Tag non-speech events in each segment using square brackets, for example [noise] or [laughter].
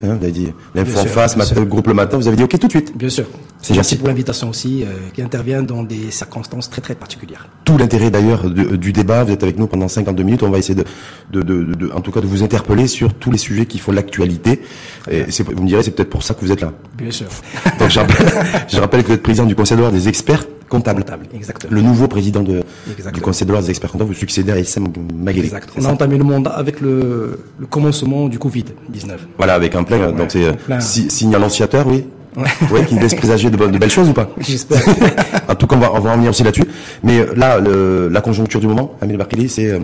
Hein, vous avez dit l'info en face, matin, groupe le matin, vous avez dit OK tout de suite. Bien sûr. C'est Merci pour l'invitation aussi, euh, qui intervient dans des circonstances très très particulières. Tout l'intérêt d'ailleurs du débat, vous êtes avec nous pendant 52 minutes, on va essayer de, de, de, de en tout cas de vous interpeller sur tous les sujets qui font l'actualité. Et vous me direz, c'est peut-être pour ça que vous êtes là. Bien sûr. Donc je rappelle, [laughs] je rappelle que vous êtes président du Conseil de des experts comptable. exactement. Le nouveau président de, du Conseil de l'ordre des experts comptables, vous succédez à Issam Magheli. Exact. On a entamé le mandat avec le, le commencement du Covid-19. Voilà, avec un plein, donc c'est euh, signe annonciateur, oui. Ouais. [laughs] oui, qui laisse présager de, de, belles choses ou pas? [laughs] J'espère. en tout cas, on va, on va en venir aussi là-dessus. Mais là, le, la conjoncture du moment, Amil Barkili, c'est euh,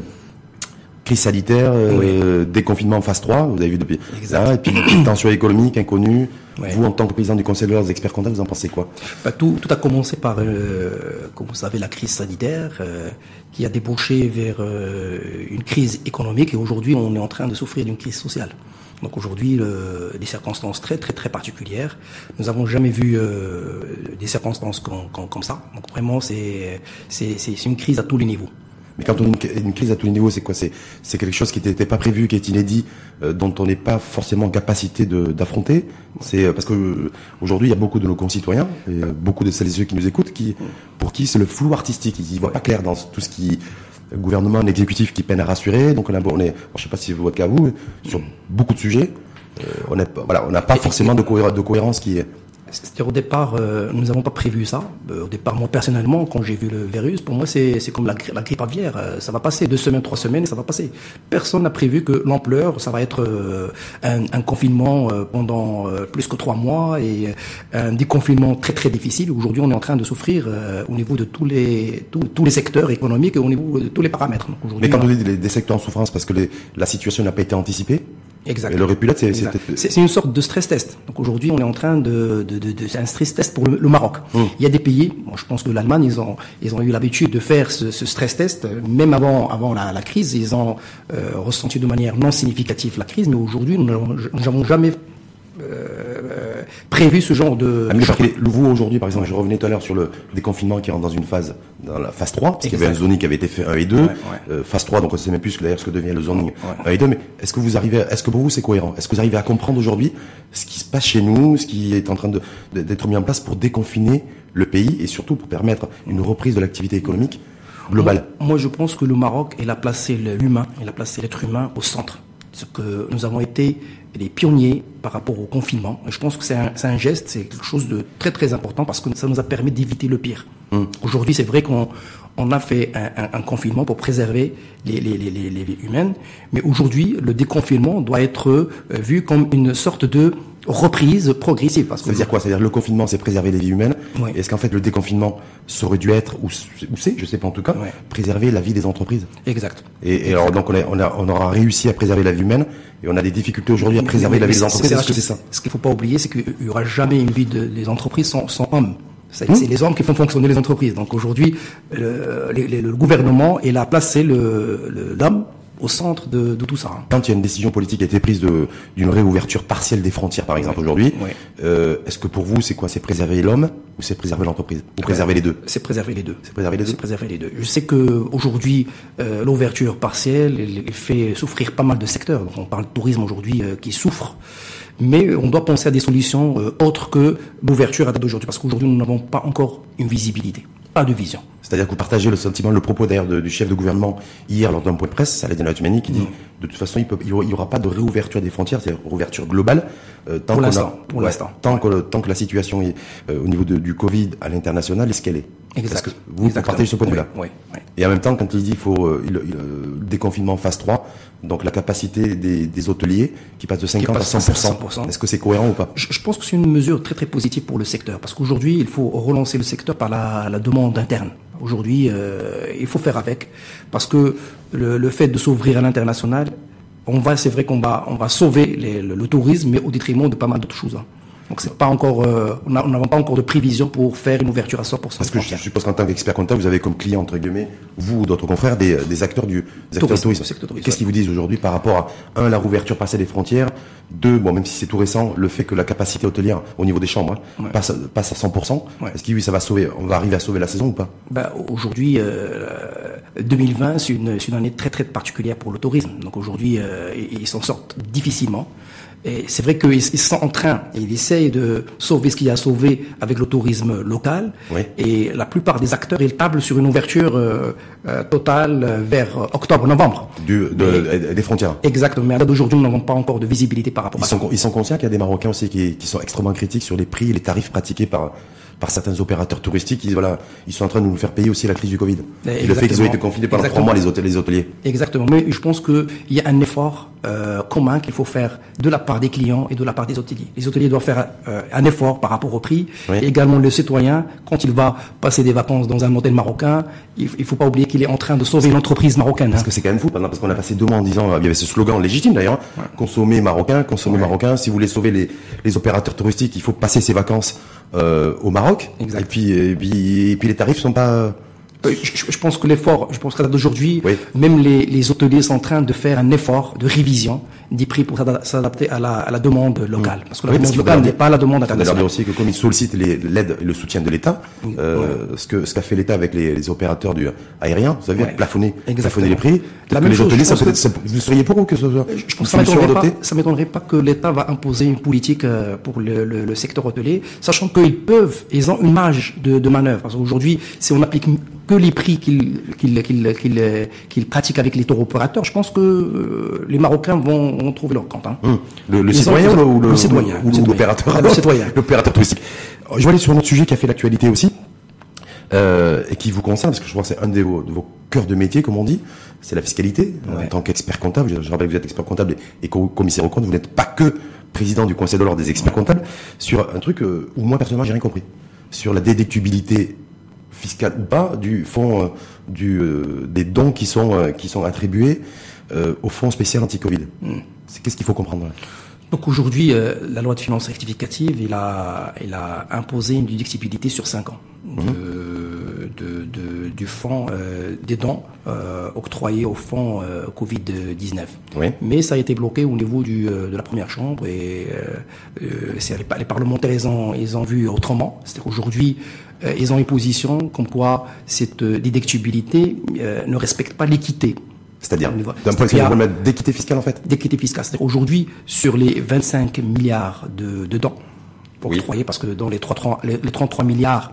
crise sanitaire, euh, déconfinement en phase 3, vous avez vu depuis. Exact. et puis [coughs] tension économique inconnue. Vous, en tant que président du Conseil de l'ordre des experts comptables, vous en pensez quoi? Bah, tout, tout, a commencé par, euh, comme vous savez, la crise sanitaire euh, qui a débouché vers euh, une crise économique et aujourd'hui, on est en train de souffrir d'une crise sociale. Donc aujourd'hui, des circonstances très très très particulières. Nous n'avons jamais vu euh, des circonstances comme, comme, comme ça. Donc vraiment, c'est c'est une crise à tous les niveaux. Mais quand on a une, crise à tous les niveaux, c'est quoi? C'est quelque chose qui n'était pas prévu, qui est inédit, euh, dont on n'est pas forcément en capacité d'affronter. C'est euh, parce que euh, aujourd'hui, il y a beaucoup de nos concitoyens, et, beaucoup de celles et ceux qui nous écoutent, qui pour qui c'est le flou artistique. Ils y voient pas clair dans tout ce qui gouvernement, l'exécutif qui peine à rassurer. Donc on, a, on est, je sais pas si c'est votre cas vous, sur beaucoup de sujets, on n'a voilà, on n'a pas forcément de, de cohérence qui est c'est-à-dire au départ, euh, nous n'avons pas prévu ça. Euh, au départ, moi personnellement, quand j'ai vu le virus, pour moi c'est comme la, la, grippe aviaire. Euh, ça va passer deux semaines, trois semaines, et ça va passer. Personne n'a prévu que l'ampleur, ça va être un, un, confinement pendant plus que trois mois et un déconfinement très très difficile. Aujourd'hui, on est en train de souffrir au niveau de tous les tous, tous, les secteurs économiques et au niveau de tous les paramètres. Mais quand vous dites des, secteurs en souffrance, parce que les, la situation n'a pas été anticipée. Exact. Et le répulat, c'est c'est une sorte de stress test. Donc aujourd'hui, on est en train de, de, de, de c'est un stress test pour le, Maroc. Mmh. Il y a des pays, bon, je pense que l'Allemagne, ils ont ils ont eu l'habitude de faire ce, ce, stress test, même avant avant la, la crise, ils ont euh, ressenti de manière non significative la crise, mais aujourd'hui, nous n'avons jamais euh, prévu ce genre de. Ah, vous aujourd'hui, par exemple, je revenais tout à l'heure sur le déconfinement qui rentre dans une phase, dans la phase 3, parce qu'il y avait un zoning qui avait été fait 1 et 2, euh, phase 3, donc on ne sait même plus d'ailleurs ce que devient le zoning 1 et 2, mais est-ce que vous arrivez, est-ce que pour vous c'est cohérent? Est-ce que vous arrivez à comprendre aujourd'hui ce qui se passe chez nous, ce qui est en train d'être mis en place pour déconfiner le pays et surtout pour permettre une reprise de l'activité économique globale? Moi, moi, je pense que le Maroc, il a placé l'humain, il a placé l'être humain au centre. Ce que nous avons été les pionniers par rapport au confinement. je pense que c'est un, un, geste, c'est quelque chose de très très important parce que ça nous a permis d'éviter le pire. Hum. Aujourd'hui, c'est vrai qu'on on a fait un, un, confinement pour préserver les, les, les, les humaines, mais aujourd'hui, le déconfinement doit être euh, vu comme une sorte de reprise progressive. Parce que ça veut dire quoi? C'est-à-dire le confinement, c'est préserver les vies humaines. Est-ce qu'en fait le déconfinement ça aurait dû être, ou, c'est, je sais pas en tout cas, préserver la vie des entreprises? Exact. Et, alors donc on, a, on, a, on aura réussi à préserver la vie humaine et on a des difficultés aujourd'hui à préserver la vie des entreprises. Est-ce que c'est ça? Ce qu'il faut pas oublier, c'est qu'il y aura jamais une vie de, des entreprises sans, sans hommes. C'est hmm. les hommes qui font fonctionner les entreprises. Donc aujourd'hui, le, le, gouvernement est là placé l'homme au centre de, tout ça. Hein. Quand il y a une décision politique qui a été prise d'une réouverture partielle des frontières, par exemple, aujourd'hui, euh, est-ce que pour vous, c'est quoi? C'est préserver l'homme ou c'est préserver l'entreprise? Ou préserver les deux? C'est préserver les deux. C'est préserver les deux? C'est préserver les deux. Je sais que aujourd'hui, euh, l'ouverture partielle elle, fait souffrir pas mal de secteurs. Donc on parle de tourisme aujourd'hui euh, qui souffre. Mais on doit penser à des solutions autres que l'ouverture à date d'aujourd'hui, parce qu'aujourd'hui nous n'avons pas encore une visibilité, pas de vision. C'est-à-dire que vous partagez le sentiment, le propos d'ailleurs du chef de gouvernement hier lors d'un point de presse, Saladin Tumani, qui dit mm. de toute façon il n'y aura pas de réouverture des frontières, c'est-à-dire réouverture globale, euh, tant, pour l'instant, tant, que, tant que la situation est, euh, au niveau de, du Covid à l'international est ce qu'elle est. Exact. que vous, partagez ce point de vue-là. Oui, oui, Et en même temps, quand il dit qu'il faut euh, le, déconfinement phase 3, donc la capacité des, des hôteliers qui passe de 50 à 100%, est-ce que c'est cohérent ou pas? Je, je, pense que c'est une mesure très très positive pour le secteur, parce qu'aujourd'hui, il faut relancer le secteur par la, la demande interne. Aujourd'hui, euh, il faut faire avec, parce que le, le fait de s'ouvrir à l'international, on va, c'est vrai qu'on va, on va sauver les, le, le, tourisme, mais au détriment de pas mal d'autres choses. Hein. Donc c'est pas encore, euh, on n'a pas encore de prévision pour faire une ouverture à 100%. Parce que je suppose qu'en tant qu'expert comptable, vous avez comme client entre guillemets, vous ou d'autres confrères, des, des acteurs du des acteurs tourisme. tourisme. Qu'est-ce qu'ils vous disent aujourd'hui par rapport à un la rouverture passée des frontières, deux bon même si c'est tout récent, le fait que la capacité hôtelière au niveau des chambres hein, passe, passe à 100%. Est-ce que oui ça va sauver, on va arriver à sauver la saison ou pas? Bah, aujourd'hui, euh, 2020 c'est une, une année très très particulière pour le tourisme. Donc aujourd'hui euh, ils s'en sortent difficilement. Et c'est vrai qu'ils sont en train, ils essayent de sauver ce qu'il y a à sauver avec le tourisme local. Oui. Et la plupart des acteurs, ils tablent sur une ouverture euh, euh, totale euh, vers octobre-novembre. Du, de, des frontières. Exactement. Mais à d'aujourd'hui, nous n'avons pas encore de visibilité par rapport Ils à ça. sont, ils sont conscients qu'il y a des Marocains aussi qui, qui sont extrêmement critiques sur les prix et les tarifs pratiqués par, par certains opérateurs touristiques. Ils, voilà, ils sont en train de nous faire payer aussi la crise du Covid. Et le fait qu'ils ont été confinés pendant trois mois, les hôteliers. Les hôteliers. Exactement. Mais je pense qu'il y a un effort euh, commun qu'il faut faire de la part des clients et de la part des hôteliers. Les hôteliers doivent faire euh, un effort par rapport au prix. Oui. Et également le citoyen, quand il va passer des vacances dans un hôtel marocain, il ne faut pas oublier qu'il est en train de sauver une entreprise marocaine. hein. Parce que c'est quand même fou, parce qu'on a passé deux mois en disant, euh, il y avait ce slogan légitime d'ailleurs, hein, consommer marocain, consommer marocain. Si vous voulez sauver les, les opérateurs touristiques, il faut passer ses vacances au Maroc. Exact. Et puis, et puis, et puis les tarifs sont pas. Euh, Je, je pense que l'effort, je pense qu'à d'aujourd'hui, Oui. même les, les hôteliers sont en train de faire un effort de révision des prix pour s'ada- s'adapter à la, à la demande locale. Parce que la Oui, demande locale n'est pas la demande internationale. aussi que comme ils sollicitent l'aide et le soutien de l'État, euh, ce que ce qu'a fait l'État avec les, les opérateurs du aérien, vous savez, plafonner, plafonner les prix. La même les chose, hôteliers, je ça, peut- que- ça- vous seriez pour ou que ce soit Je une pense que ça m'étonnerait pas, que l'État va imposer une politique euh, pour le, le- le secteur hôtelier, sachant qu'ils peuvent, ils ont une marge de, de manœuvre. Parce qu'aujourd'hui, si on applique que les prix qu'ils qu'ils euh, qu'ils pratiquent avec les tours opérateurs, je pense que euh, les Marocains vont, vont trouver leur compte. hein. Hum. Le, le citoyen ou le, le citoyen, ou le citoyen. l'opérateur [laughs] l'opérateur touristique. Je vais aller sur un autre sujet qui a fait l'actualité aussi euh, et qui vous concerne parce que je crois que c'est un de vos, de vos cœurs de métier, comme on dit, c'est la fiscalité. Ouais. En tant qu'expert comptable, je, je rappelle que vous êtes expert comptable et, et co- commissaire au compte, vous n'êtes pas que président du conseil de l'ordre des experts comptables sur un truc euh, où moi personnellement j'ai rien compris sur la déductibilité fiscale ou pas du fonds euh, du euh, des dons qui sont euh, qui sont attribués au fonds spécial anti-Covid. C'est qu'est-ce qu'il faut comprendre Donc aujourd'hui, euh, la loi de finances rectificative, il a, il a imposé une déductibilité sur 5 ans de, de, de- du fonds euh, des dons euh, octroyés au fonds euh, Covid-19. Oui. Mais ça a été bloqué au niveau du, euh, de la première chambre et euh, c'est- les, les parlementaires ils ont, ils ont vu autrement. C'est-à-dire qu'aujourd'hui, euh, ils ont une position comme quoi cette déductibilité euh, ne respecte pas l'équité. C'est-à-dire, d'un point de vue d'équité fiscale en fait d'équité fiscale. C'est-à-dire aujourd'hui, sur les 25 milliards de, de dons Oui. octroyés, parce que dans les, 3, les, les 33 milliards,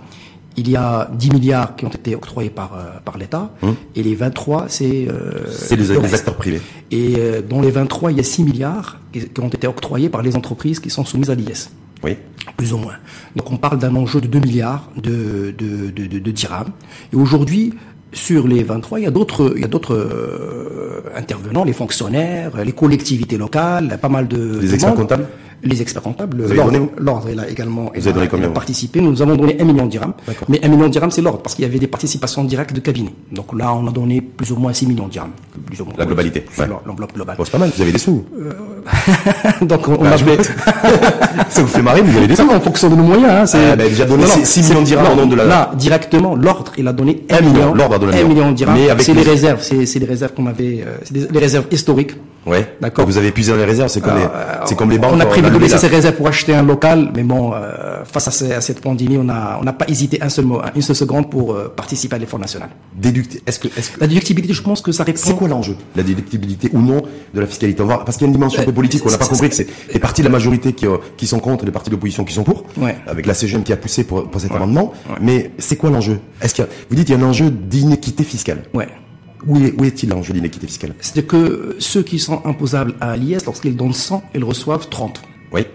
il y a 10 milliards qui ont été octroyés par, euh, par l'État, et les 23, c'est... euh, C'est les, le les reste. acteurs privés. Et euh, dans les 23, il y a 6 milliards qui, qui ont été octroyés par les entreprises qui sont soumises à l'IS Oui. plus ou moins. Donc on parle d'un enjeu de 2 milliards de, de, de, de, de dirhams. Et aujourd'hui, sur les 23, il y a d'autres, il y a d'autres euh, intervenants, les fonctionnaires, les collectivités locales, pas mal de Les experts comptables? Les experts comptables. L'ordre- est là également. Participé. Nous avons donné 1 million de dirhams. Mais 1 million de dirhams, c'est l'ordre, parce qu'il y avait des participations directes de cabinet. Donc là, on a donné plus ou moins 6 millions de dirhams. Plus ou moins. La globalité, ouais. L'enveloppe globale. Bon, c'est pas mal, vous avez des sous. [laughs] Donc on, on Bah, avait... vais- [laughs] ça vous fait marrer, vous avez des sous. en fonction de nos moyens. Hein, c'est Ah, ben, déjà donné Non, non, six- six c'est- millions de dirhams au nom de la- Là, directement, l'ordre, il a donné Un 1 million, l'ordre a donné un 1 million. de dirhams. C'est les- réserves, c'est les réserves qu'on avait, euh, c'est des- les réserves historiques. Ouais. D'accord. Vous avez puisé dans les réserves, c'est comme, Euh, les, c'est comme les banques. On a prévu de levé laisser la- ces réserves pour acheter un local, mais bon, euh, face à, ce- à cette pandémie, on a, on n'a pas hésité un seul mot, une seule seconde pour euh, participer à l'effort national. déducti- Est-ce que, est-ce que, La déductibilité, je pense que ça répond. c'est quoi l'enjeu? La déductibilité ou non de la fiscalité? On va voir, Parce qu'il y a une dimension un peu politique, on n'a pas c'est- compris que c'est les partis de la majorité qui, euh, qui sont contre et les partis de l'opposition qui sont pour, Ouais. avec la CGM qui a poussé pour, pour cet amendement. Mais c'est quoi l'enjeu? Est-ce qu'il y a, Vous dites qu'il y a un enjeu d'inéquité fiscale. Ouais. Où est, est-il l'enjeu d'inéquité fiscale? C'est que ceux qui sont imposables à l'IS, lorsqu'ils donnent 100, ils reçoivent 30. Oui.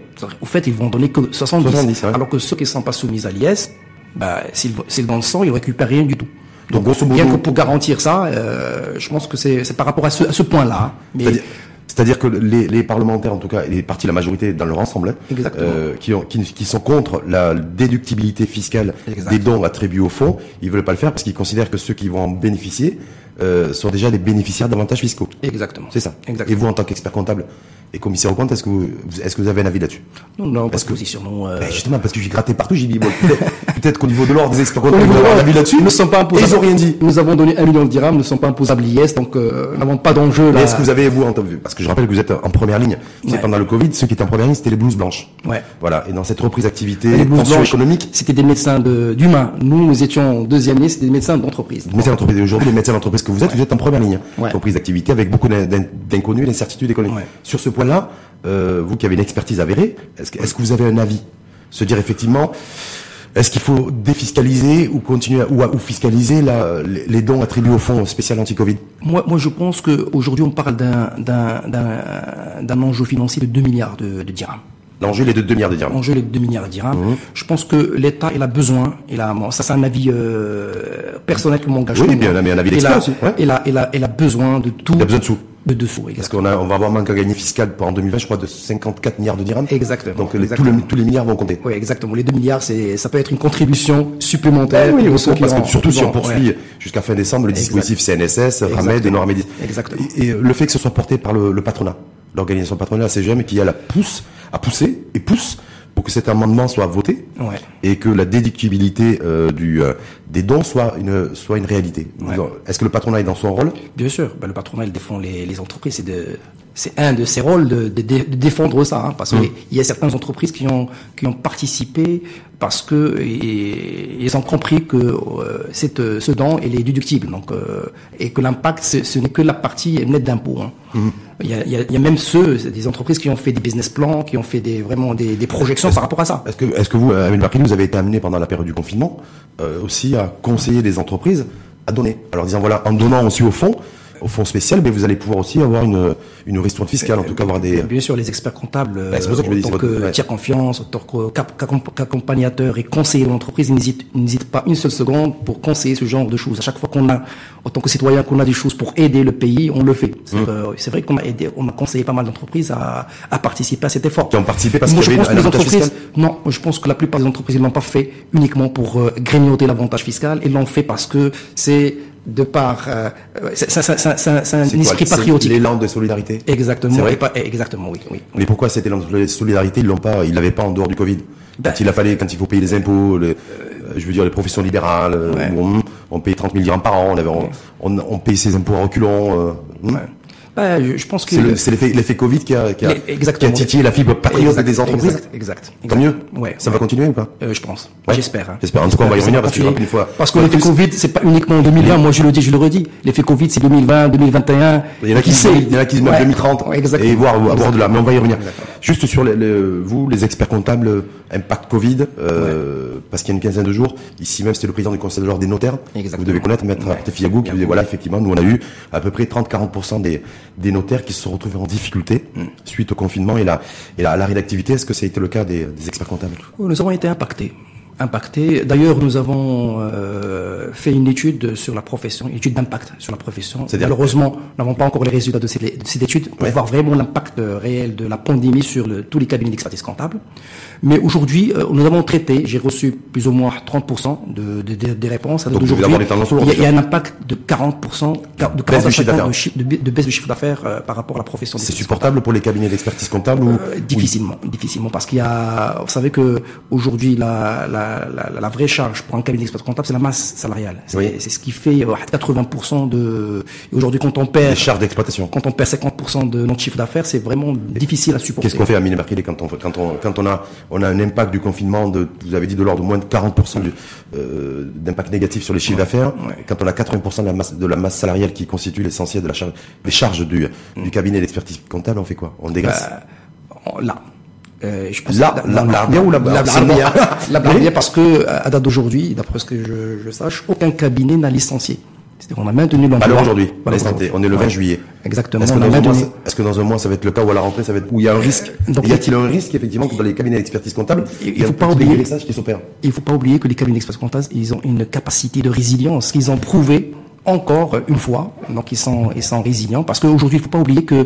Au fait, ils vont donner que 70. 70, ouais. Alors que ceux qui ne sont pas soumis à l'IS, bah, s'ils donnent 100, ils ne récupèrent rien du tout. Donc, grosso modo, Bien que pour garantir ça, euh, je pense que c'est par rapport à ce, à ce point-là. hein. Mais C'est-à-dire- que les, les parlementaires, en tout cas, et les partis, la majorité dans leur ensemble, hein, euh, qui, ont, qui, qui sont contre la déductibilité fiscale des dons attribués au fonds, ils veulent pas le faire parce qu'ils considèrent que ceux qui vont en bénéficier euh, sont déjà des bénéficiaires d'avantages fiscaux. exactement. C'est ça. Exactement. Et vous, en tant qu'expert comptable et commissaire au compte, est-ce que vous, est-ce que vous avez un avis là-dessus? Non, non, Parce que- que positionnons. Euh, Ben, Justement, parce que j'ai gratté partout, j'ai dit, bon, peut-être [laughs] qu'au niveau de l'ordre des experts comptables, vous avez un avis là-dessus. Ne sommes pas Et imposables. ils ont rien dit. Nous avons donné un million de dirhams, nous ne sommes pas imposables l'IS, donc euh, nous n'avons pas d'enjeu là. est-ce que vous avez, vous, en tant que- parce que je rappelle que vous êtes en première ligne, Ouais. pendant le Covid, ceux qui étaient en première ligne, c'était les blouses blanches. Ouais. Voilà. Et dans cette reprise d'activité, Les blouses blanches, économique, C'était des médecins de- d'humains. Nous, nous étions en deuxième ligne, c'était des médecins d'entreprise. médecins d'entreprise aujourd'hui, les médecins d'entreprise que vous êtes, vous êtes en première ligne. Reprise d'activité avec beaucoup d'in- d'inconnus, d'incertitudes économiques. Ouais. Sur ce point-là, euh, vous qui avez une expertise avérée, est-ce que, vous avez un avis? Se dire effectivement, est-ce qu'il faut défiscaliser ou continuer à, ou, à- ou fiscaliser la- les, dons attribués au fonds spécial anti-Covid? Moi, moi, je pense qu'aujourd'hui, on parle d'un, enjeu financier de 2 milliards de, de dirhams. L'enjeu il est de 2 milliards de dirhams. Enjeu de 2 milliards de dirhams. Je pense que l'État, il a besoin, il a, bon, ça c'est un avis euh, personnel que m'engage. Oui, bien, mais un avis il d'expert a, aussi, ouais. il, a, il, a, il a besoin de tout. Il a besoin de sous. De dessous, Parce qu'on on va avoir un manque à gagner fiscal pour en 2020, je crois, de 54 milliards de dirhams. Exactement. Donc les- tous, les, tous les milliards vont compter. Oui, exactement. Les 2 milliards, c'est, ça peut être une contribution supplémentaire. oui, ceux fond, qui parce que surtout si on poursuit ouais. jusqu'à fin décembre le dispositif CNSS, Ramed et. Noirmédis. Exactement. Et, et le fait que ce soit porté par le, le patronat, l'organisation patronale, la CGM, qui a la pousse, a poussé et pousse pour que cet amendement soit voté Ouais. et que la déductibilité euh, du, euh, des dons soit une, soit une réalité. Ouais. Est-ce que le patronat est dans son rôle? Bien sûr, ben, le patronat il défend les, les entreprises, c'est de c'est un de ses rôles de, de, de défendre ça, hein, parce Mmh. qu'il y a certaines entreprises qui ont qui ont participé parce que et- ils ont compris que euh, cette, ce don il est déductible, donc euh, et que l'impact ce, n'est que la partie nette d'impôt. Hein. Mmh. Il, y a, il, y même ceux, des entreprises qui ont fait des business plans, qui ont fait des vraiment des, des projections par rapport à ça. Est-ce que, est-ce que vous, euh, Amine Barkini, vous avez été amené pendant la période du confinement euh, aussi à conseiller les entreprises à donner Alors disant voilà, en donnant aussi au fond, au fonds spécial, mais vous allez pouvoir aussi avoir une, une ristourne fiscale, en tout cas avoir des... Bien sûr, les experts comptables, en tant votre- que ouais. tiers confiance, en tant qu'accompagnateur et conseiller de l'entreprise, ils n'hésitent ils n'hésitent pas une seule seconde pour conseiller ce genre de choses. À chaque fois qu'on a, en tant que citoyen, qu'on a des choses pour aider le pays, on le fait. C'est Mmh. euh, vrai qu'on a aidé, on a conseillé pas mal d'entreprises à, à participer à cet effort. Qui ont participé parce Moi, qu'il y avait pense une- que les entreprises, non, je pense que la plupart des entreprises ne l'ont pas fait uniquement pour euh, grignoter l'avantage fiscal. Ils l'ont fait parce que c'est de par, euh, c'est- c'est un esprit patriotique. L'élan de solidarité? Exactement. vrai? pas- exactement, oui, oui. Mais pourquoi cet élan de solidarité, ils l'ont pas, ils l'avaient pas en dehors du Covid? Ben- Quand il a fallu, quand il faut payer les impôts, euh, je veux dire les professions libérales, euh, Ouais. on, on paye 30 000 dirhams par an, on, avait, on, on, on paye ses impôts à reculons. euh, hmm? Ouais. Ben, je, je pense que C'est le- l'effet l'effet Covid qui a, qui a, qui a titillé la fibre patriote Exact, des entreprises. Exact, exact. Tant mieux. Ouais. Ça va continuer ou pas Euh, je pense. Ouais. J'espère. hein. J'espère. En tout cas, on va y revenir parce que qu'une fois- Parce que l'effet Covid, c'est pas uniquement en 2020. Moi, je le dis, je le redis. L'effet Covid, c'est 2020, 2021. Il y en a qui, sait il y en a qui se mettent Ouais. 2030 Ouais, exactement. et voir, avoir de là. Mais on va y revenir. Juste sur les, les- vous, les experts comptables, euh, impact Covid, euh, parce qu'il y a une quinzaine de jours, ici même, c'était le président du conseil de l'ordre des notaires. Exactement. Vous devez connaître Maître Ouais. Qui disait, voilà, effectivement, nous, on a eu à peu près 30-40% des, des notaires qui se sont retrouvés en difficulté suite au confinement et et la, d'activité. Est-ce que ça a été le cas des, des experts comptables? Nous avons été impactés. Impactés. D'ailleurs, nous avons euh, fait une étude sur la profession, une étude d'impact sur la profession. C'est-à-dire- Malheureusement, nous n'avons pas encore les résultats de cette, de cette étude pour Ouais. voir vraiment l'impact réel de la pandémie sur le- tous les cabinets d'expertise comptable. Mais aujourd'hui, euh, nous avons traité, j'ai reçu plus ou moins 30% de, de- de- des réponses. Donc, il y, a, aujourd'hui. il y a un impact de 40%, de, 40 de chiffre d'affaires. de, baisse de chiffre d'affaires euh, par rapport à la profession. C'est supportable pour les cabinets d'expertise comptable ou, euh, difficilement, difficilement, parce qu'il y a, vous savez que aujourd'hui la, la, la, la vraie charge pour un cabinet d'expertise comptable, c'est la masse salariale. C'est Oui. ce qui fait euh, 80% de. et Aujourd'hui, quand on les perd, charges d'exploitation? quand on perd 50% de notre chiffre d'affaires, c'est vraiment difficile à supporter. Qu'est-ce qu'on fait à Mine Barquillet quand on, quand on, quand on a, on a un impact du confinement de, vous avez dit de l'ordre de moins de 40% du, euh, d'impact négatif sur les chiffres d'affaires. ouais. Quand on a 80% de la masse, de la masse salariale qui constitue l'essentiel de la charge, des charges du, du cabinet d'expertise comptable, on fait quoi? On dégraisse? Euh, là. Euh, je pense Là, non, l'Arbia ou La. La Oui. Arbia, parce que à date d'aujourd'hui, d'après ce que je, je sache, aucun cabinet n'a licencié. C'est-à-dire qu'on a maintenu l'emploi. Alors aujourd'hui, Voilà, on est le 20 Ouais. juillet. Exactement. Est-ce que, on a dans un mois, maintenu- ça- est-ce que dans un mois, ça va être le cas ou à la rentrée, ça va être, où il y a un risque? donc, y a-t-il un risque, effectivement, que dans les cabinets d'expertise comptable, Il- a faut pas oublier- qui s'opère? Il ne faut pas oublier que les cabinets d'expertise comptable, ils ont une capacité de résilience qu'ils ont prouvé encore une fois. Donc ils sont, ils sont résilients parce qu'aujourd'hui, il ne faut pas oublier que euh,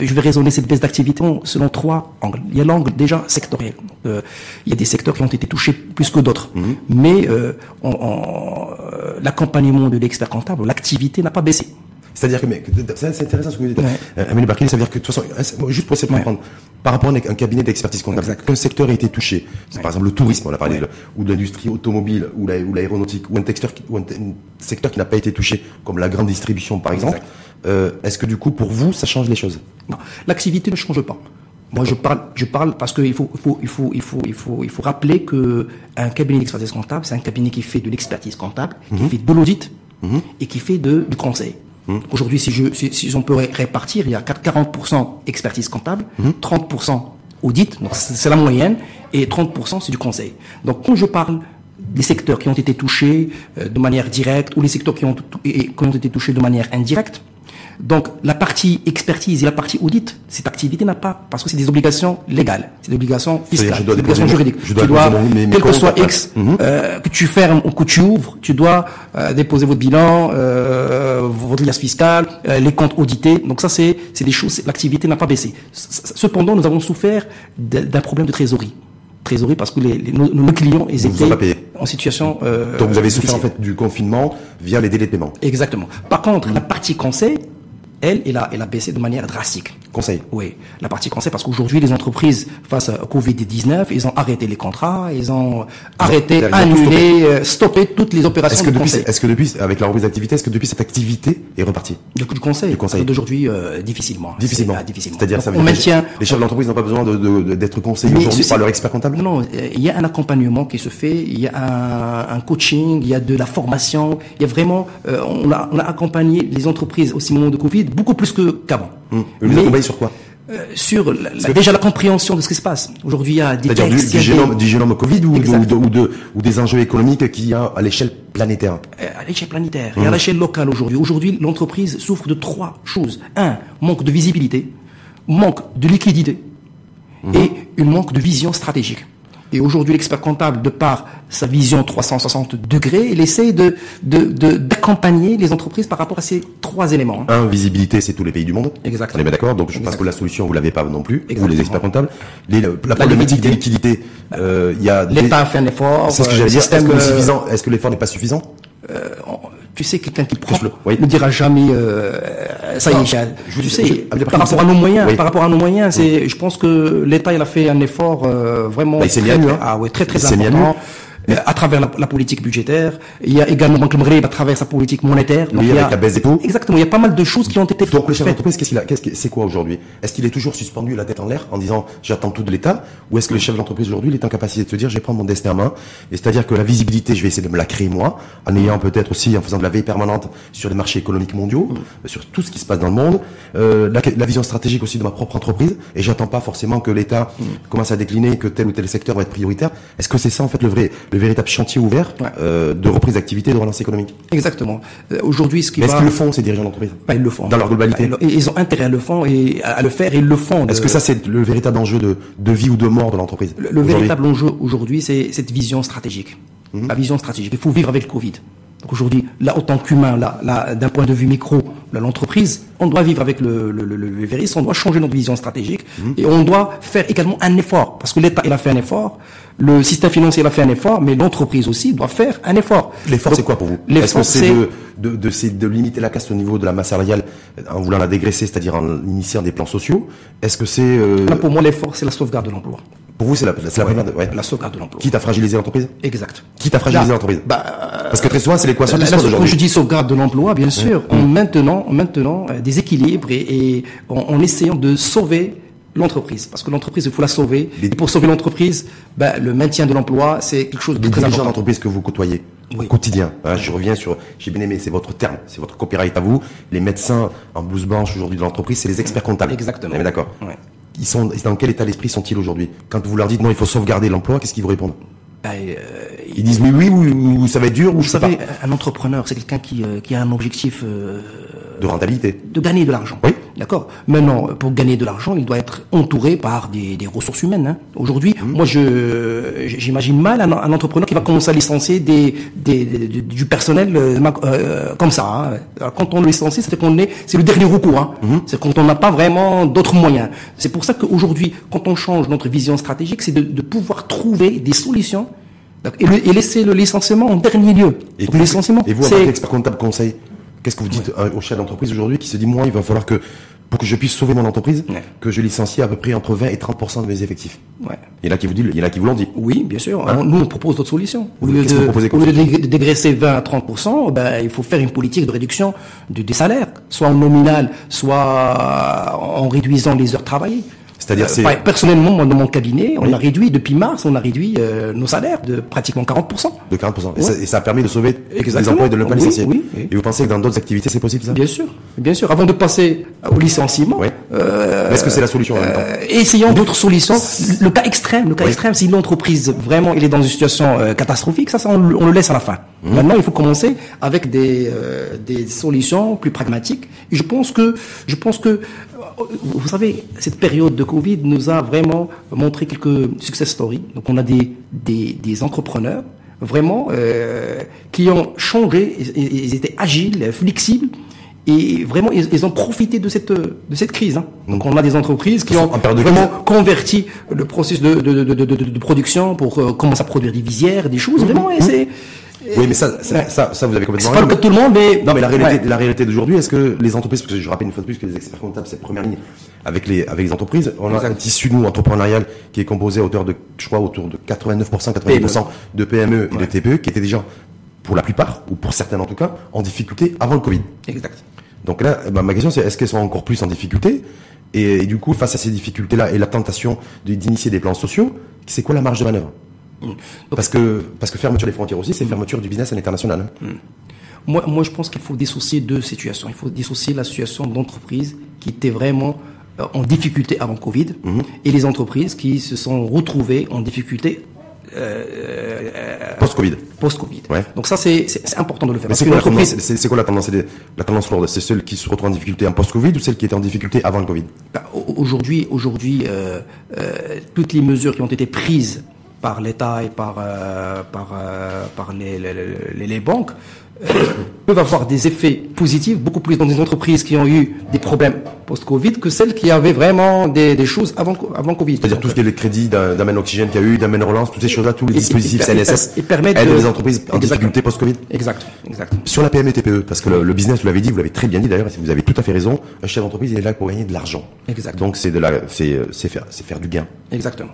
je vais raisonner cette baisse d'activité selon trois angles. Il y a l'angle déjà sectoriel. Euh, il y a des secteurs qui ont été touchés plus que d'autres. Mais euh, euh, l'accompagnement de l'expert comptable, l'activité n'a pas baissé. C'est-à-dire que, c'est intéressant ce que vous dites. Ouais. Euh, Amélie Barquillet, ça veut dire que, de toute façon, moi, juste pour essayer de Ouais. comprendre, par rapport à un cabinet d'expertise comptable, qu'un secteur a été touché, Ouais. par exemple le tourisme, on a parlé de, ou de l'industrie automobile, ou la- ou l'aéronautique, ou un secteur qui, ou un, un secteur qui n'a pas été touché, comme la grande distribution, par exemple, Exact. Euh, est-ce que du coup, pour vous, ça change les choses? Non, l'activité ne change pas. Moi, je parle, je parle parce qu'il faut, il faut, il faut, il faut, il faut, il faut rappeler que un cabinet d'expertise comptable, c'est un cabinet qui fait de l'expertise comptable, qui fait de l'audit et qui fait de, du conseil. Mmh. Aujourd'hui, si, je, si, on peut répartir, il y a 40% expertise comptable, 30% mmh. audit, donc c'est la moyenne, et 30% c'est du conseil. Donc quand je parle des secteurs qui ont été touchés euh, de manière directe ou les secteurs qui ont, qui ont été touchés de manière indirecte, donc la partie expertise et la partie audit, cette activité n'a pas, parce que c'est des obligations légales, c'est des obligations fiscales, des obligations juridiques. tu dois, quel que soit X, mhm. euh, que tu fermes ou que tu ouvres, tu dois euh, déposer votre bilan, euh, votre liasse fiscale, les comptes audités. Donc ça, c'est des choses, l'activité n'a pas baissé. Cependant, nous avons souffert d'un problème de trésorerie trésorerie parce que les, nos, clients ils étaient en situation. Euh, Donc vous avez souffert en fait du confinement via les délais de paiement. Exactement. Par contre, la partie conseil, elle, elle a, elle a baissé de manière drastique. Conseil. Oui, la partie conseil, parce qu'aujourd'hui, les entreprises, face à Covid-19, ils ont arrêté les contrats, ils ont arrêté, annulé, euh, stoppé. toutes les opérations est-ce que depuis, Est-ce que depuis, avec la reprise d'activité, est-ce que depuis cette activité est repartie Du, du conseil. Du conseil. D'aujourd'hui, euh, difficilement. Difficilement. C'est, difficilement. C'est-à-dire, ça veut on maintient. Les chefs d'entreprise n'ont pas besoin de, d'être conseillés aujourd'hui par leur expert comptable Non, il y a un accompagnement qui se fait, il y a un, un coaching, il y a de la formation, il y a vraiment, euh, on, a, on a accompagné les entreprises aussi au moment de Covid beaucoup plus qu'avant. Hum. Vous accompagnez sur quoi euh, sur déjà la compréhension de ce qui se passe. Aujourd'hui, il y a des textes, du, du, génome, du, génome, Covid ou, ou, de, ou, des enjeux économiques qu'il y a à l'échelle planétaire euh, À l'échelle planétaire et à hum. l'échelle locale aujourd'hui. Aujourd'hui, l'entreprise souffre de trois choses. Un, manque de visibilité, manque de liquidité hum. et une manque de vision stratégique. Et aujourd'hui, l'expert comptable, de par sa vision 360 degrés, il essaie de, d'accompagner les entreprises par rapport à ces trois éléments. Hein. Un, visibilité, c'est tous les pays du monde. Exactement. On est bien d'accord. Donc, je pense que la solution, vous l'avez pas non plus. Exactement. Vous, les experts comptables. Les, la, problématique de liquidité, euh, il y a... L'État a fait un effort. C'est ce que j'allais dire. Est-ce que, euh, est-ce que l'effort n'est pas suffisant? Tu sais, quelqu'un qui prend ne dira jamais euh, ça y est. Je, tu sais, par rapport à nos moyens, par rapport à nos moyens, c'est, je pense que l'État il a fait un effort euh, vraiment bah, très, hein. ah ouais, très très important à travers la, politique budgétaire. Il y a également Banque Maghreb à travers sa politique monétaire. Donc, il y a, avec la baisse des taux. Exactement. Il y a pas mal de choses qui ont été Donc le chef d'entreprise, qu'est-ce qu'il a qu'est-ce c'est quoi aujourd'hui? Est-ce qu'il est toujours suspendu la tête en l'air en disant j'attends tout de l'État? Ou est-ce que le chef d'entreprise aujourd'hui il est en capacité de se dire je vais prendre mon destin en main? Et c'est-à-dire que la visibilité je vais essayer de me la créer moi en ayant peut-être aussi en faisant de la veille permanente sur les marchés économiques mondiaux, mm. sur tout ce qui se passe dans le monde, euh, la, vision stratégique aussi de ma propre entreprise et j'attends pas forcément que l'État mm. commence à décliner que tel ou tel secteur va être prioritaire. Est-ce que c'est ça en fait le vrai le véritable chantier ouvert euh, de reprise d'activité, de relance économique. Exactement. Euh, aujourd'hui, ce qui Est-ce qu'ils le font, ces dirigeants d'entreprise? Bah, Ils le font. Dans leur globalité Ils ont intérêt à le faire et à le faire et ils le font. Est-ce que ça, c'est le véritable enjeu de, de vie ou de mort de l'entreprise Le, véritable enjeu aujourd'hui, c'est cette vision stratégique. Mhm. La vision stratégique. Il faut vivre avec le Covid. Donc aujourd'hui, là, autant qu'humain, là, là d'un point de vue micro, l'entreprise, on doit vivre avec le, le, le, le, virus, on doit changer notre vision stratégique mhm. et on doit faire également un effort parce que l'État il a fait un effort, le système financier a fait un effort, mais l'entreprise aussi doit faire un effort. L'effort c'est quoi pour vous L'effort c'est de, de, de, de, limiter la casse au niveau de la masse salariale en voulant la dégraisser, c'est-à-dire en initiant des plans sociaux. Est-ce que c'est euh... Pour moi l'effort c'est la sauvegarde de l'emploi. Pour vous, c'est la, c'est la, ouais, la sauvegarde de l'emploi. Quitte à fragiliser l'entreprise Exact. Quitte à fragiliser l'entreprise bah, Parce que très souvent, c'est l'équation qui se aujourd'hui. Quand je dis sauvegarde de l'emploi, bien sûr, en maintenant, maintenant euh, des équilibres et, et en, essayant de sauver l'entreprise. Parce que l'entreprise, il faut la sauver. Et pour sauver l'entreprise, bah, le maintien de l'emploi, c'est quelque chose de très important. d'entreprise que vous côtoyez au quotidien. Hein, je reviens sur, j'ai bien aimé, c'est votre terme, c'est votre copyright à vous. Les médecins en blouse blanche aujourd'hui de l'entreprise, c'est les experts comptables. Exactement. D'accord. Ouais ils sont dans quel état d'esprit sont-ils aujourd'hui? Quand vous leur dites non, il faut sauvegarder l'emploi, qu'est-ce qu'ils vous répondent? Bah, euh, ils disent oui, oui, ou, ça va être dur, ou Vous savez, un entrepreneur, c'est quelqu'un qui, euh, qui a un objectif euh, de rentabilité, de gagner de l'argent. Oui. D'accord. Maintenant, pour gagner de l'argent, il doit être entouré par des, des ressources humaines. Hein. Aujourd'hui, mmh. moi, je j'imagine mal un, un, entrepreneur qui va commencer à licencier des, des, du personnel euh, euh, comme ça. Hein. quand on le licencie, c'est qu'on est, c'est le dernier recours. Hein. Mmh. C'est quand on n'a pas vraiment d'autres moyens. C'est pour ça qu'aujourd'hui, quand on change notre vision stratégique, c'est de, de pouvoir trouver des solutions et, et, laisser le licenciement en dernier lieu. Et, le licenciement, et vous, en tant qu'expert comptable conseil, Qu'est-ce que vous dites au chef d'entreprise aujourd'hui qui se dit, moi, il va falloir que, pour que je puisse sauver mon entreprise, que je licencie à peu près entre 20 et 30% de mes effectifs. Ouais. Il y en a qui vous disent, il y en a qui vous l'ont dit. Oui, bien sûr. Hein nous, on propose d'autres solutions. Au lieu, de, dégraisser 20 à 30%, ben, il faut faire une politique de réduction des salaires, soit en nominal, soit en réduisant les heures travaillées. C'est-à-dire, c'est personnellement, moi, dans mon cabinet, on a réduit depuis mars, on a réduit nos salaires de pratiquement 40%. De 40%. Et, ça, et, ça, a permis de sauver les emplois et de ne pas licencier. Oui, Et vous pensez que dans d'autres activités, c'est possible ça? Bien sûr, bien sûr. Avant de passer au licenciement, est-ce que c'est la solution en même temps? Essayons d'autres solutions. Le cas extrême, le cas extrême, si l'entreprise vraiment, il est dans une situation catastrophique, ça, ça on, le laisse à la fin. Mmh. Maintenant, il faut commencer avec des des solutions plus pragmatiques. Et je pense que je pense que vous savez, cette période de Covid nous a vraiment montré quelques success stories. Donc, on a des, des, des entrepreneurs vraiment euh, qui ont changé, ils, étaient agiles, flexibles. Et vraiment, ils, ont profité de cette de cette crise. Hein. Donc, on a des entreprises qui ont vraiment converti le processus de, de, de, de production pour euh, commencer à produire des visières, des choses. Vraiment, et c'est oui, mais ça, ça, ça, ça, vous avez complètement raison. C'est pas le cas de tout le monde, mais non, mais la réalité, la réalité d'aujourd'hui, est-ce que les entreprises, parce que je rappelle une fois de plus que les experts comptables, c'est première ligne avec les avec les entreprises, on a un tissu nous entrepreneurial qui est composé à hauteur de, je crois, autour de 89%, 90% de PME et de TPE qui étaient déjà, pour la plupart ou pour certaines en tout cas, en difficulté avant le Covid. Exact. Donc là, bah, ma question c'est est-ce qu'elles sont encore plus en difficulté? Et, et, du coup, face à ces difficultés-là et la tentation d'initier des plans sociaux, c'est quoi la marge de manœuvre? Parce que, parce que fermeture des frontières aussi, c'est fermeture du business à l'international. Hein. Hmm. Moi, moi, je pense qu'il faut dissocier deux situations. Il faut dissocier la situation d'entreprise qui était vraiment euh, en difficulté avant Covid hmm. et les entreprises qui se sont retrouvées en difficulté euh, euh post-Covid. Post-Covid. Ouais. Donc ça, c'est important de le faire. c'est quoi, quoi, la tendance? La tendance lourde, c'est celle qui se retrouve en difficulté en post-Covid ou celle qui était en difficulté avant le Covid? Bah, Aujourd'hui, aujourd'hui, euh, toutes les mesures qui ont été prises par l'État et par, euh, par, euh, par les, les, les banques euh, peuvent avoir des effets positifs beaucoup plus dans des entreprises qui ont eu des problèmes post-Covid que celles qui avaient vraiment des, des choses avant, avant Covid. C'est-à-dire tout ce qui est le crédit d'amène oxygène qu'il y a eu, d'amène relance, toutes ces choses-là, tous les dispositifs CNSS et, permettent aident les entreprises en difficulté post-Covid. Exact, exact. Sur la PME TPE, parce que le, business, vous l'avez dit, vous l'avez très bien dit d'ailleurs, et vous avez tout à fait raison, un chef d'entreprise il est là pour gagner de l'argent. Exact. Donc c'est de la, c'est faire, c'est faire du gain. Exactement.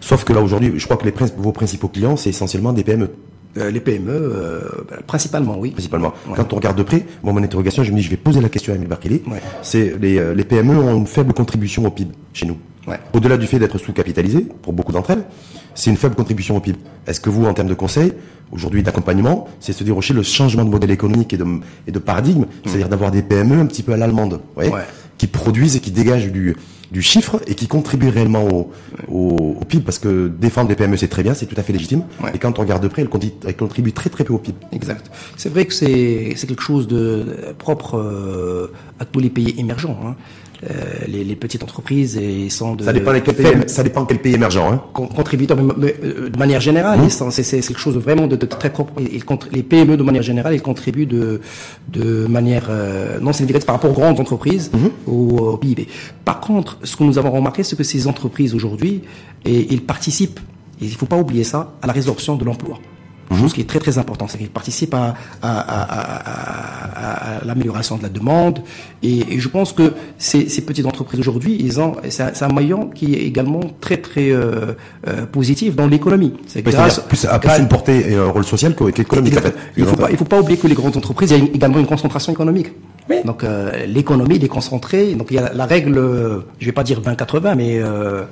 Sauf que là aujourd'hui, je crois que les, vos principaux clients, c'est essentiellement des PME. Euh, les PME, euh, bah, principalement, oui. Principalement. Quand on regarde de près, moi, mon interrogation, je me dis, je vais poser la question à Emile Barkeli. C'est les, euh, les PME ont une faible contribution au PIB chez nous. Au-delà du fait d'être sous-capitalisé, pour beaucoup d'entre elles, c'est une faible contribution au PIB. Est-ce que vous, en termes de conseils, aujourd'hui d'accompagnement, c'est se dire aussi le changement de modèle économique et de, et de paradigme, mmh. c'est-à-dire d'avoir des PME un petit peu à l'allemande, qui produisent et qui dégagent du, du chiffre et qui contribue réellement au, au, au, PIB parce que défendre les PME c'est très bien, c'est tout à fait légitime. Et quand on regarde de près, elles contribuent, très très peu au PIB. Exact. C'est vrai que c'est quelque chose de propre euh, à tous les pays émergents. Hein. Euh, les, les, petites entreprises et sont de ça dépend quel pays, ça dépend quel pays émergent hein. contributeurs mais, euh, de manière générale mmh. c'est quelque chose de vraiment de, de très propre les PME de manière générale ils contribuent de de manière euh, non significative par rapport aux grandes entreprises mmh. au, au, PIB par contre ce que nous avons remarqué c'est que ces entreprises aujourd'hui ils participent et il faut pas oublier ça à la résorption de l'emploi chose qui est très très important, c'est qu'il participe à, à, à, à l'amélioration de la demande. Et, et, je pense que ces, ces petites entreprises aujourd'hui, ils ont, c'est un, maillon qui est également très très euh, euh, positif dans l'économie. C'est grâce, plus, à plus une portée et un rôle social qu'économique. Il faut pas, il faut pas oublier que les grandes entreprises, il y a également une concentration économique. Oui. Donc euh, l'économie, est concentrée. Donc il y a la règle, je vais pas dire 20-80, mais euh,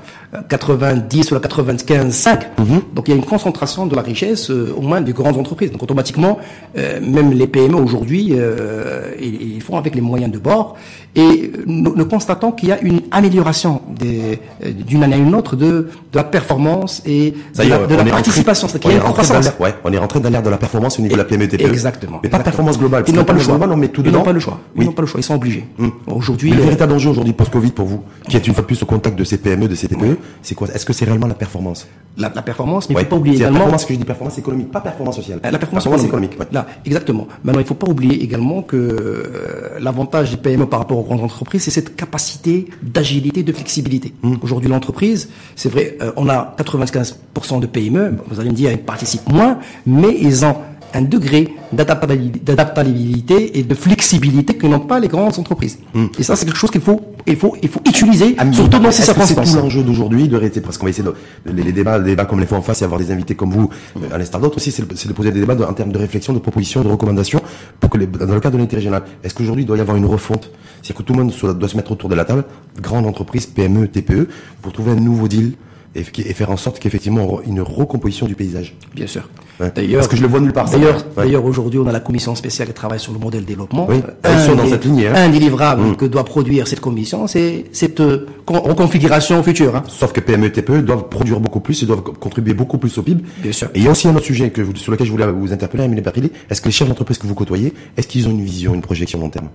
90 ou la 95-5. Mhm. Donc il y a une concentration de la richesse euh, au moins des grandes entreprises. Donc automatiquement, euh, même les PME aujourd'hui, euh, ils, font avec les moyens de bord. Et nous, nous constatons qu'il y a une amélioration d'une année à une autre de, de la performance et de la, de la participation. C'est-à-dire qu'il y a une croissance. Ouais, on est rentré dans l'ère de la performance au niveau de la PME TPE. Exactement. Mais pas de performance globale. Ils n'ont pas le choix. on met tout ils n'ont pas le choix. Ils n'ont pas le choix. Ils sont obligés. Hum. Aujourd'hui. Le véritable enjeu aujourd'hui post-Covid pour vous, qui est une fois de plus au contact de ces PME, de ces TPE, c'est quoi? Est-ce que c'est réellement la performance? La, la, performance, mais il ne faut pas oublier également. La performance que je dis performance économique, pas performance sociale. La performance, économique. Là, exactement. Maintenant, il ne faut pas oublier également que euh, l'avantage des PME par rapport aux grandes entreprises, c'est cette capacité d'agilité, de flexibilité. Hum. Aujourd'hui, l'entreprise, c'est vrai, euh, on a 95% de PME. Vous allez me dire, ils participent moins, mais ils ont un degré d'adaptabilité et de flexibilité que n'ont pas les grandes entreprises. Hmm. Et ça, c'est quelque chose qu'il faut, il faut, il faut utiliser, ah, surtout dans ces circonstances. C'est tout l'enjeu d'aujourd'hui de rester, parce qu'on va essayer de, les, débats, les débats comme les fois en face et avoir des invités comme vous, euh, à l'instar d'autres aussi, c'est de, poser des débats en termes de réflexion, de propositions, de recommandations, pour que les, dans le cadre de l'intérêt régional, est-ce qu'aujourd'hui il doit y avoir une refonte? C'est que tout le monde doit se mettre autour de la table, grande entreprise, PME, TPE, pour trouver un nouveau deal et, faire en sorte qu'effectivement une recomposition du paysage. Bien sûr. D'ailleurs, parce que je le vois nulle part. D'ailleurs, d'ailleurs aujourd'hui, on a la commission spéciale qui travaille sur le modèle développement. Oui. Un, dans cette lignée. Hein. Un délivrable mm. que doit produire cette commission, c'est cette euh, reconfiguration future. Hein. Sauf que PME et TPE doivent produire beaucoup plus et doivent contribuer beaucoup plus au PIB. Bien sûr. Et il y a aussi un autre sujet que, sur lequel je voulais vous interpeller, Amélie Barili. Est-ce que les chefs d'entreprise que vous côtoyez, est-ce qu'ils ont une vision, une projection long terme?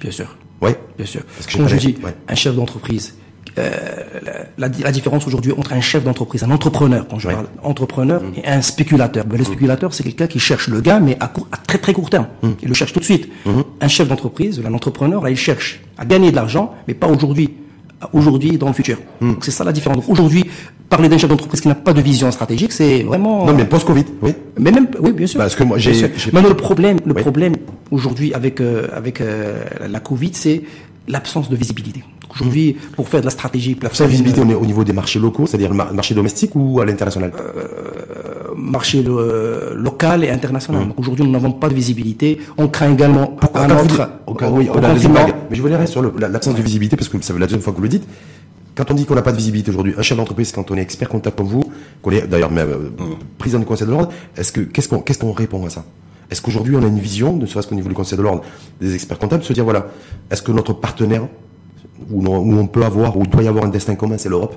Bien sûr. Oui. Bien sûr. Parce que Quand je dis un chef d'entreprise euh, la, la, différence aujourd'hui entre un chef d'entreprise, un entrepreneur, quand je parle entrepreneur, mm. et un spéculateur. Ben, le spéculateur, c'est quelqu'un qui cherche le gain, mais à, à très très court terme. Mm. Il le cherche tout de suite. Un chef d'entreprise, un entrepreneur, là, il cherche à gagner de l'argent, mais pas aujourd'hui. Aujourd'hui, dans le futur. Mm. c'est ça la différence. Aujourd'hui, parler d'un chef d'entreprise qui n'a pas de vision stratégique, c'est vraiment. Non, mais post-Covid, oui. Mais même, oui, bien sûr. Parce que moi, j'ai. Maintenant, le problème, le problème aujourd'hui avec euh, avec euh, la Covid, c'est l'absence de visibilité. Aujourd'hui, pour faire de la stratégie, de visibilité au niveau des marchés locaux, c'est-à-dire le marché domestique ou à l'international? Euh, Marché euh, local et international. Mmh. aujourd'hui, nous n'avons pas de visibilité. On craint également un autre. oui, on a Mais je voulais rester sur l'absence de visibilité parce que ça fait la deuxième fois que vous le dites. Quand on dit qu'on n'a pas de visibilité aujourd'hui, un chef d'entreprise, quand on est expert comptable comme vous, qu'on est d'ailleurs même euh, président du Conseil de l'ordre, est-ce que qu'est-ce qu'on qu'est-ce qu'on répond à ça? Est-ce qu'aujourd'hui on a une vision, ne serait-ce qu'au niveau du Conseil de l'ordre, des experts comptables, de se dire voilà, est-ce que notre partenaire où, on peut avoir, où il doit y avoir un destin commun, c'est l'Europe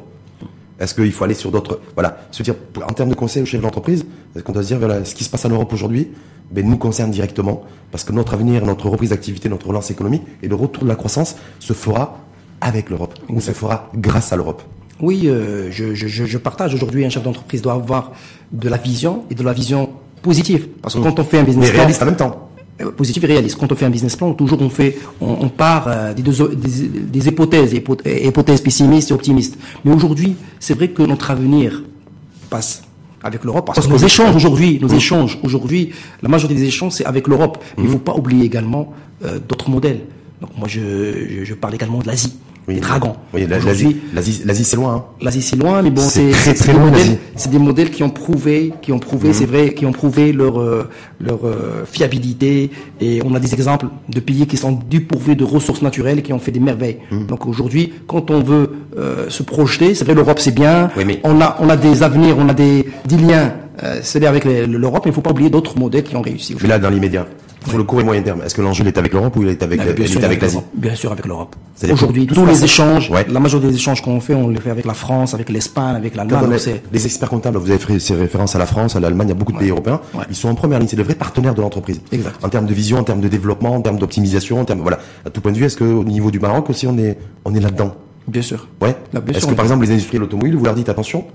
Est-ce qu'il faut aller sur d'autres Voilà, se dire, en termes de conseil au chef d'entreprise, est-ce qu'on doit se dire, voilà, ce qui se passe en Europe aujourd'hui, ben, nous concerne directement, parce que notre avenir, notre reprise d'activité, notre relance économique et le retour de la croissance se fera avec l'Europe, ou se fera grâce à l'Europe. Oui, euh, je, je, partage aujourd'hui, un chef d'entreprise doit avoir de la vision et de la vision positive. Parce que mmh. quand on fait un business Mais réaliste en même temps. Euh, positif et réaliste. Quand on fait un business plan, toujours on fait, on, part euh, des, deux, des, des, hypothèses, hypothèses pessimistes et optimistes. Mais aujourd'hui, c'est vrai que notre avenir passe avec l'Europe. Parce que nos échanges aujourd'hui, nos échanges aujourd'hui, la majorité des échanges c'est avec l'Europe. Mais il ne faut pas oublier également euh, d'autres modèles. Donc moi, je, je, je parle également de l'Asie oui, les dragons. Oui, l'Asie, l'Asie, c'est loin. Hein. L'Asie, c'est loin, mais bon, c'est des modèles, c'est des modèles qui ont prouvé, qui ont prouvé, mhm. c'est vrai, qui ont prouvé leur euh, leur euh, fiabilité. Et on a des exemples de pays qui sont dépourvus de ressources naturelles et qui ont fait des merveilles. Mhm. Donc aujourd'hui, quand on veut euh, se projeter, c'est vrai, l'Europe, c'est bien. mais... On a on a des avenirs, on a des, des liens. C'est avec l'Europe, mais il ne faut pas oublier d'autres modèles qui ont réussi. Mais là, dans l'immédiat, sur le court et moyen terme, est-ce que l'enjeu est avec l'Europe ou il est avec, l'Asie Bien sûr avec l'Europe. Aujourd'hui, tous les échanges, la majorité des échanges qu'on fait, on les fait avec la France, avec l'Espagne, avec l'Allemagne. Les experts comptables, vous avez fait ces références à la France, à l'Allemagne, a beaucoup de pays européens. Ils sont en première ligne, c'est de vrais partenaires de l'entreprise. En termes de vision, en termes de développement, en termes d'optimisation, en termes, voilà, à tout point de vue, est-ce qu'au niveau du Maroc aussi, on est, on est là-dedans? Bien sûr. Ouais. Est-ce que par exemple les industriels automobiles, vous leur dites attention,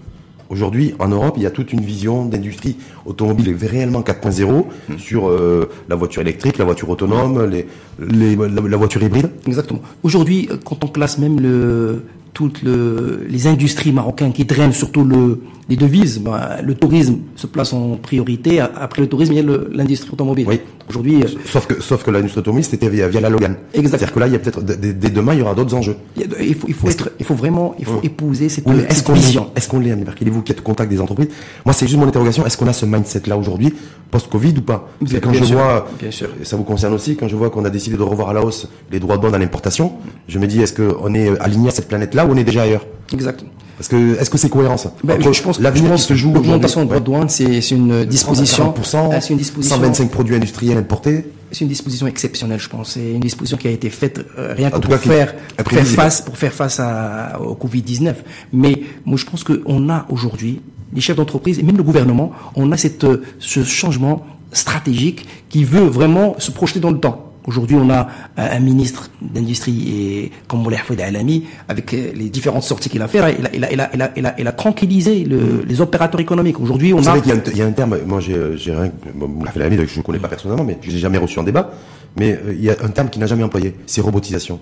Aujourd'hui, en Europe, il y a toute une vision d'industrie automobile réellement 4.0 hmm. sur euh, la voiture électrique, la voiture autonome, les, les, la, voiture hybride. Exactement. Aujourd'hui, euh, quand on classe même le, toutes le, les industries marocaines qui drainent surtout le, les devises, bah, le tourisme se place en priorité. Après le tourisme, il y a l'industrie automobile. Oui. Aujourd'hui, euh, sauf que sauf que automobile c'était via, via, la Logan. Exactement. C'est-à-dire que là, il y a peut-être dès demain, il y aura d'autres enjeux. Il faut, il faut être, il faut vraiment, il faut hum. épouser cette, est-ce qu'on vision. Est-ce qu'on l'est, vous qui êtes au contact des entreprises? Moi, c'est juste mon interrogation. Est-ce qu'on a ce mindset-là aujourd'hui, post-Covid ou pas? Bien, quand je vois, bien sûr. ça vous concerne aussi, quand je vois qu'on a décidé de revoir à la hausse les droits de douane à l'importation, je me dis, est-ce qu'on est aligné à cette planète-là ou on est déjà ailleurs? Exactement. Parce que est-ce que c'est cohérent ça ben, Je pense l'avenir se joue l'augmentation de droits de douane, c'est une disposition. Ah, c'est une disposition. 125 produits industriels importés. C'est une disposition exceptionnelle, je pense. C'est une disposition qui a été faite euh, rien que pour faire, faire face pour faire face à, au Covid 19. Mais moi, je pense qu'on a aujourd'hui les chefs d'entreprise et même le gouvernement, on a cette ce changement stratégique qui veut vraiment se projeter dans le temps. Aujourd'hui, on a un ministre d'Industrie et comme Moulay Hafid Alami, avec euh, les différentes sorties qu'il a fait, il a, il a, il a, il a, il a, il a tranquillisé le, mm. les opérateurs économiques. Aujourd'hui, on Vous a... savez qu'il y, y, a un terme, moi j'ai rien, Moulay Alami, je ne connais pas personnellement, mais je l'ai jamais reçu en débat, mais euh, il y a un terme qu'il n'a jamais employé, c'est robotisation.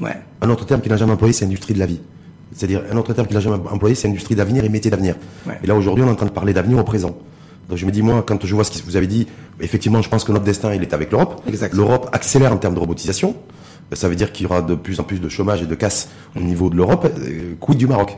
Ouais. Un autre terme qu'il n'a jamais employé, c'est industrie de la vie. C'est-à-dire, un autre terme qu'il n'a jamais employé, c'est industrie d'avenir et métier d'avenir. Ouais. Et là, aujourd'hui, on est en train de parler d'avenir au présent. Donc je me dis, moi, quand je vois ce que vous avez dit, effectivement, je pense que notre destin, il est avec l'Europe. L'Europe accélère en termes de robotisation. Ça veut dire qu'il y aura de plus en plus de chômage et de casse au niveau de l'Europe. Euh, quid du Maroc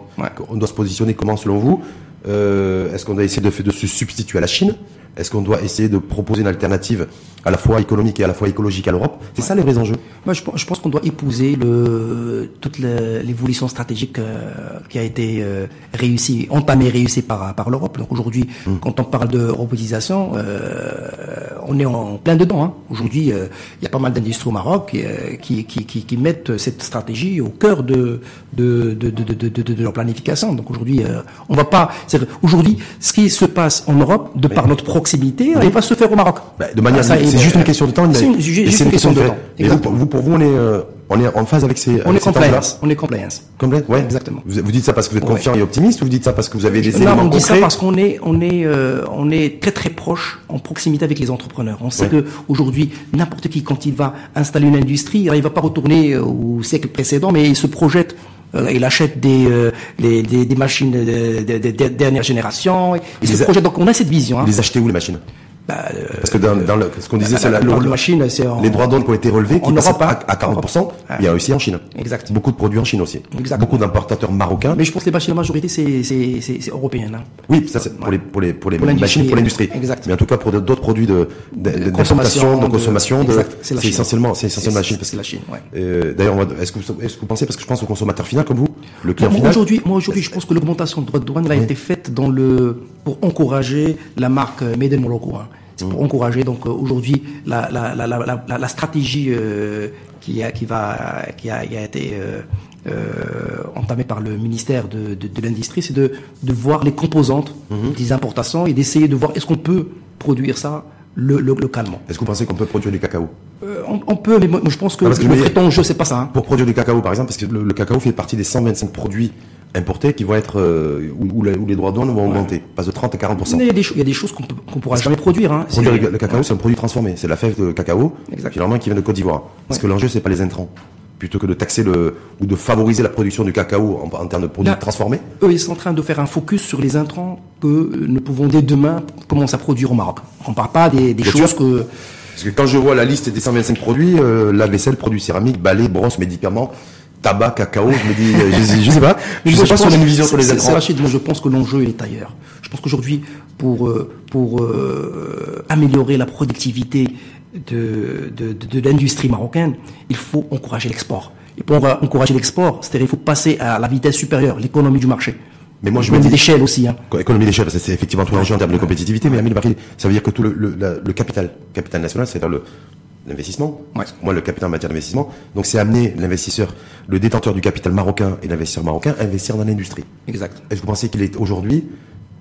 On doit se positionner comment selon vous euh, Est-ce qu'on doit essayer de, de se substituer à la Chine est-ce qu'on doit essayer de proposer une alternative à la fois économique et à la fois écologique à l'Europe C'est ça les vrais enjeux Moi, je, je pense qu'on doit épouser le, toute l'évolution stratégique euh, qui a été euh, réussie, entamée, réussie par, par l'Europe. Donc aujourd'hui, hum. quand on parle de robotisation, euh, on est en plein dedans. Hein. Aujourd'hui, euh, il y a pas mal d'industries au Maroc qui, qui, qui, qui, mettent cette stratégie au cœur de, de, de, de, de, de leur planification. Donc aujourd'hui, on va pas... Aujourd'hui, ce qui se passe en Europe, de par notre proximité, elle va se faire au Maroc. Bah, de manière, ah, c'est juste une question de temps. C'est une, question de temps. vous, pour vous, on est, euh, on est en phase avec ces. On est compliance. On est compliance. Complète, ouais. Exactement. Vous, vous, dites ça parce que vous êtes confiant et optimiste, ou vous dites ça parce que vous avez des éléments Non, on dit ça parce qu'on est, on est, euh, on est très très proche, en proximité avec les entrepreneurs. On sait que aujourd'hui, n'importe qui, quand il va installer une industrie, il va pas retourner euh, au siècle précédent, mais il se projette il achète des, des, des, machines de, de, de, dernière génération. Il se projette. Donc on a cette vision. Hein. Vous les achetez où les machines? Bah, euh, Parce que dans, dans le, ce qu'on disait, c'est la, machine, les droits douane qui ont été relevés, qui passent à, à 40%, il y a aussi en Chine. Exact. Beaucoup de produits en Chine aussi. Exact. Beaucoup d'importateurs marocains. Mais je pense que les machines, la majorité, c'est européen. Hein. Oui, ça c'est pour les pour les pour les machines pour l'industrie. Exact. Mais en tout cas pour d'autres produits de d'importation, de, consommation, de, c'est essentiellement c'est essentiellement la Chine. C'est la Chine. Euh, D'ailleurs, est-ce que est-ce que vous pensez parce que je pense au consommateur final comme vous, le client final. Aujourd'hui, moi aujourd'hui, je pense que l'augmentation de droits de douane a été faite dans le pour encourager la marque Made in Morocco. C'est pour encourager donc euh, aujourd'hui la, la, la, la, la stratégie qui, a, qui, va, qui, a, qui a été euh, euh, entamée par le ministère de, de, de l'Industrie, c'est de, de voir les composantes mhm. des importations et d'essayer de voir est-ce qu'on peut produire ça le, le, localement. Est-ce que vous pensez qu'on peut produire du cacao euh, on, on, peut, mais moi, je pense que non, le vrai enjeu, c'est pas ça. Hein. Pour produire du cacao, par exemple, parce que le, le, cacao fait partie des 125 produits importés qui vont être euh, où, les droits de douane vont augmenter, passe de 30 à 40 il y a des, il y a des choses qu'on ne pourra jamais produire. Hein. le, cacao, c'est un produit transformé. C'est la fève de cacao, finalement, qui vient de Côte d'Ivoire. Parce que l'enjeu, c'est pas les intrants plutôt que de taxer le ou de favoriser la production du cacao en, termes de produits transformés Eux, ils sont en train de faire un focus sur les intrants que nous pouvons dès demain commencer à produire au Maroc. On ne parle pas des, des choses que... Parce que quand je vois la liste des 125 produits, euh, la vaisselle, produits céramiques, balais, brosses, médicaments, tabac, cacao, je me dis, je, je sais pas, [laughs] je, je sais pas si on a une vision sur les intrants. Rachid, moi je pense que l'enjeu est ailleurs. Je pense qu'aujourd'hui, pour, euh, pour euh, améliorer la productivité de, de, de, de l'industrie marocaine, il faut encourager l'export. Et pour encourager l'export, c'est-à-dire il faut passer à la vitesse supérieure, l'économie du marché. Mais moi, je économie d'échelle aussi. Hein. Économie d'échelle, c'est effectivement tout l'enjeu en termes de compétitivité. Mais Amine ça veut dire que tout le, le, le capital, capital national, c'est-à-dire l'investissement. Ouais. Moi, le capital en matière d'investissement. Donc, c'est amener l'investisseur, le détenteur du capital marocain et l'investisseur marocain à investir dans l'industrie. Exact. Est-ce que vous pensez qu'il est aujourd'hui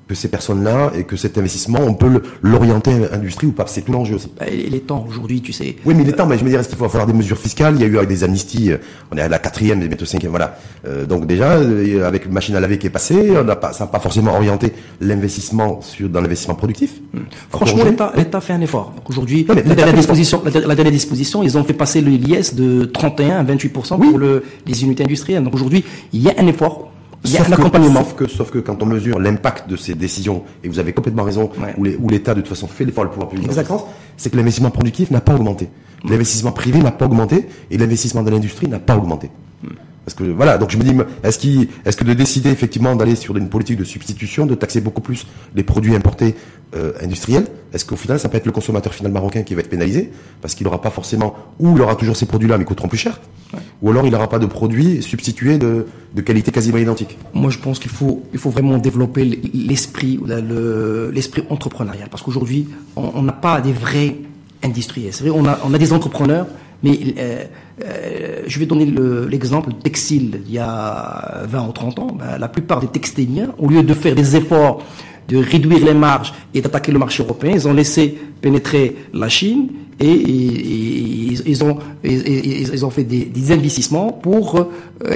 que ces personnes-là et que cet investissement, on peut l'orienter à l'industrie ou pas C'est tout l'enjeu aussi. Bah, il est temps aujourd'hui, tu sais. Oui, mais il est temps. Mais je me dirais, est-ce qu'il faut avoir des mesures fiscales? Il y a eu avec des amnisties, euh, on est à la quatrième, bientôt cinquième, voilà. Euh, donc déjà, euh, avec une machine à laver qui est passée, on n'a pas, ça n'a pas forcément orienté l'investissement sur dans l'investissement productif. Hmm. Franchement, l'État, l'État fait un effort. Aujourd'hui, la, dernière disposition, la, dernière disposition, ils ont fait passer le l'IS de 31 à 28 pour le, les unités industrielles. Donc aujourd'hui, il y a un effort il y a un accompagnement. sauf, que, sauf que quand on mesure l'impact de ces décisions, et vous avez complètement raison, où l'État de toute façon fait l'effort le pouvoir public c'est que l'investissement productif n'a pas augmenté. L'investissement privé n'a pas augmenté, et l'investissement de l'industrie n'a pas augmenté. Parce que voilà, donc je me dis, est-ce que de décider effectivement d'aller sur une politique de substitution, de taxer beaucoup plus les produits importés euh, industriels, est-ce qu'au final ça peut être le consommateur final marocain qui va être pénalisé? Parce qu'il n'aura pas forcément, ou il aura toujours ces produits-là mais coûteront plus cher, ou alors il n'aura pas de produits substitués de, de qualité quasiment identique. Moi je pense qu'il faut, il faut vraiment développer l'esprit, l'esprit entrepreneurial parce qu'aujourd'hui on n'a pas des vrais industriels. C'est vrai, on a, on a des entrepreneurs mais euh, euh, je vais donner l'exemple le, textile. Il y a 20 ou 30 ans, ben, la plupart des textiliens, au lieu de faire des efforts de réduire les marges et d'attaquer le marché européen, ils ont laissé pénétrer la Chine et, ils, ont, ils, ont fait des, des investissements pour euh,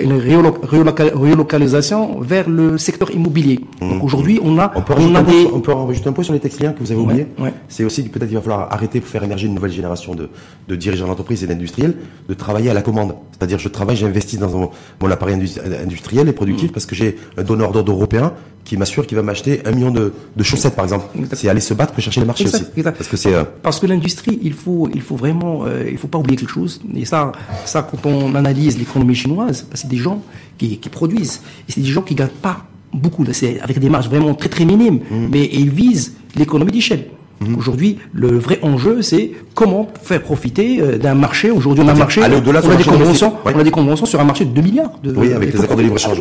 une relocalisation vers le secteur immobilier. Donc mmh. aujourd'hui, on a, on peut, on a des... on peut rajouter un peu sur les textiliens que vous avez oublié. C'est aussi peut-être qu'il va falloir arrêter pour faire émerger une nouvelle génération de, de dirigeants d'entreprise et d'industriels de travailler à la commande. C'est-à-dire, je travaille, j'investis dans mon, mon, appareil industriel et productif mmh. parce que j'ai un donneur d'ordre européen qui m'assure qu'il va m'acheter un million de, de, chaussettes, par exemple. C'est aller se battre pour chercher les marchés aussi. Parce que c'est euh, parce que l'industrie, il faut, il faut vraiment, euh, il faut pas oublier quelque chose. Et ça, ça, quand on analyse l'économie chinoise, c'est des gens qui, qui produisent, et c'est des gens qui gagnent pas beaucoup, c'est avec des marges vraiment très très minimes, mmh. mais ils visent l'économie d'échelle. Mhm. Aujourd'hui, le vrai enjeu, c'est comment faire profiter euh, d'un marché. Aujourd'hui, on a un marché, on, a des conventions, on a des conventions sur un marché de 2 milliards. De, oui, avec les accords de libre-échange.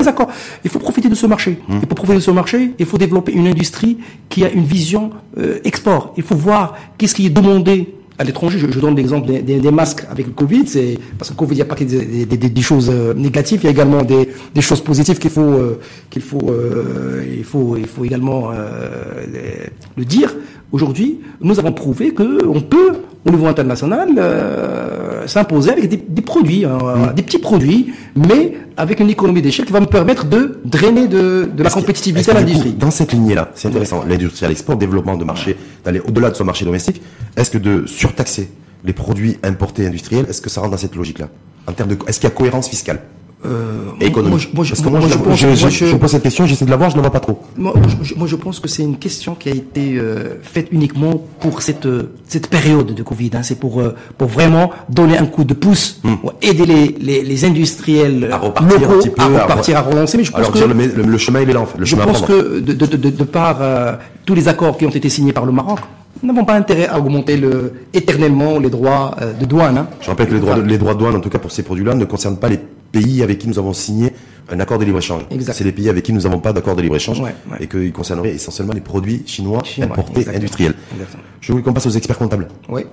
Il faut profiter de ce marché. Mhm. Et pour profiter de ce marché, il faut développer une industrie qui a une vision euh, export. Il faut voir qu'est-ce qui est demandé à l'étranger. Je, donne l'exemple des, masques avec le Covid. C'est parce que Covid, il n'y a pas que des, choses euh, négatives, il y a également des, choses positives qu'il faut qu'il faut il faut il faut également le dire. Aujourd'hui, nous avons prouvé qu'on peut, au niveau international, euh, s'imposer avec des, produits, hein, mm. des petits produits, mais avec une économie d'échelle qui va me permettre de drainer de, la compétitivité à l'industrie. Dans cette lignée-là, c'est intéressant, l'industrie à l'export, développement de marché, d'aller au-delà de son marché domestique, est-ce que de surtaxer les produits importés industriels, est-ce que ça rentre dans cette logique-là? En termes de, est-ce qu'il y a cohérence fiscale? Euh, économique. Moi, je, je, pose cette question, j'essaie de la voir, je ne vois pas trop. Moi, je, pense que c'est une question qui a été euh, faite uniquement pour cette cette période de Covid. Hein. C'est pour euh, pour vraiment donner un coup de pouce, hmm. aider les, les, les, industriels à repartir locaux, un petit peu, à repartir, à, relancer. Mais je pense que le, chemin il est là. Le je pense que de, de, de, de par euh, tous les accords qui ont été signés par le Maroc, nous n'avons pas intérêt à augmenter le, éternellement les droits de douane. Hein. Je rappelle que les droits, de, les droits de douane, en tout cas pour ces produits-là, ne concernent pas les pays avec qui nous avons signé un accord de libre-échange. C'est les pays avec qui nous n'avons pas d'accord de libre-échange et qu'ils concerneraient essentiellement les produits chinois, importés industriels. Je voulais qu'on passe aux experts comptables. Oui.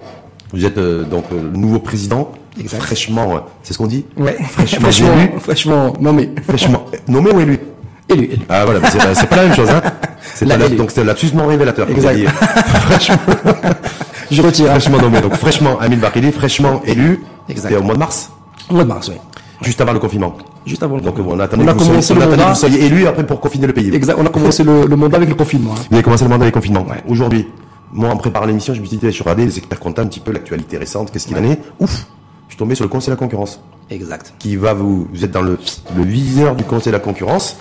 Vous êtes euh, donc euh, le nouveau président, fraîchement, euh, c'est ce qu'on dit Ouais. Fraîchement, fraîchement, nommé. Fraîchement nommé ou élu Élu, élu. Ah voilà, c'est pas la même chose. Hein. [laughs] C'est la, donc c'est l'absolument révélateur. Exact. [laughs] fraîchement. [laughs] Je retire. Fraîchement nommé. Donc fraîchement Amin Bakili, fraîchement élu. C'était au mois de mars. Au mois de mars, oui. Juste avant le confinement. Juste avant le Donc, confinement. on a, on a commencé le mandat. Vous soyez élu après pour confiner le pays. Exact. On a commencé le, le mandat avec le confinement. Hein. Vous avez commencé le mandat avec le confinement. Ouais. Aujourd'hui, moi, en préparant l'émission, je me suis dit, je regardais les experts comptables un petit peu l'actualité récente, qu'est-ce qu'il en est. Ouf! Je suis tombé sur le Conseil de la concurrence. Exact. Qui va vous, vous êtes dans le, le viseur du Conseil de la concurrence.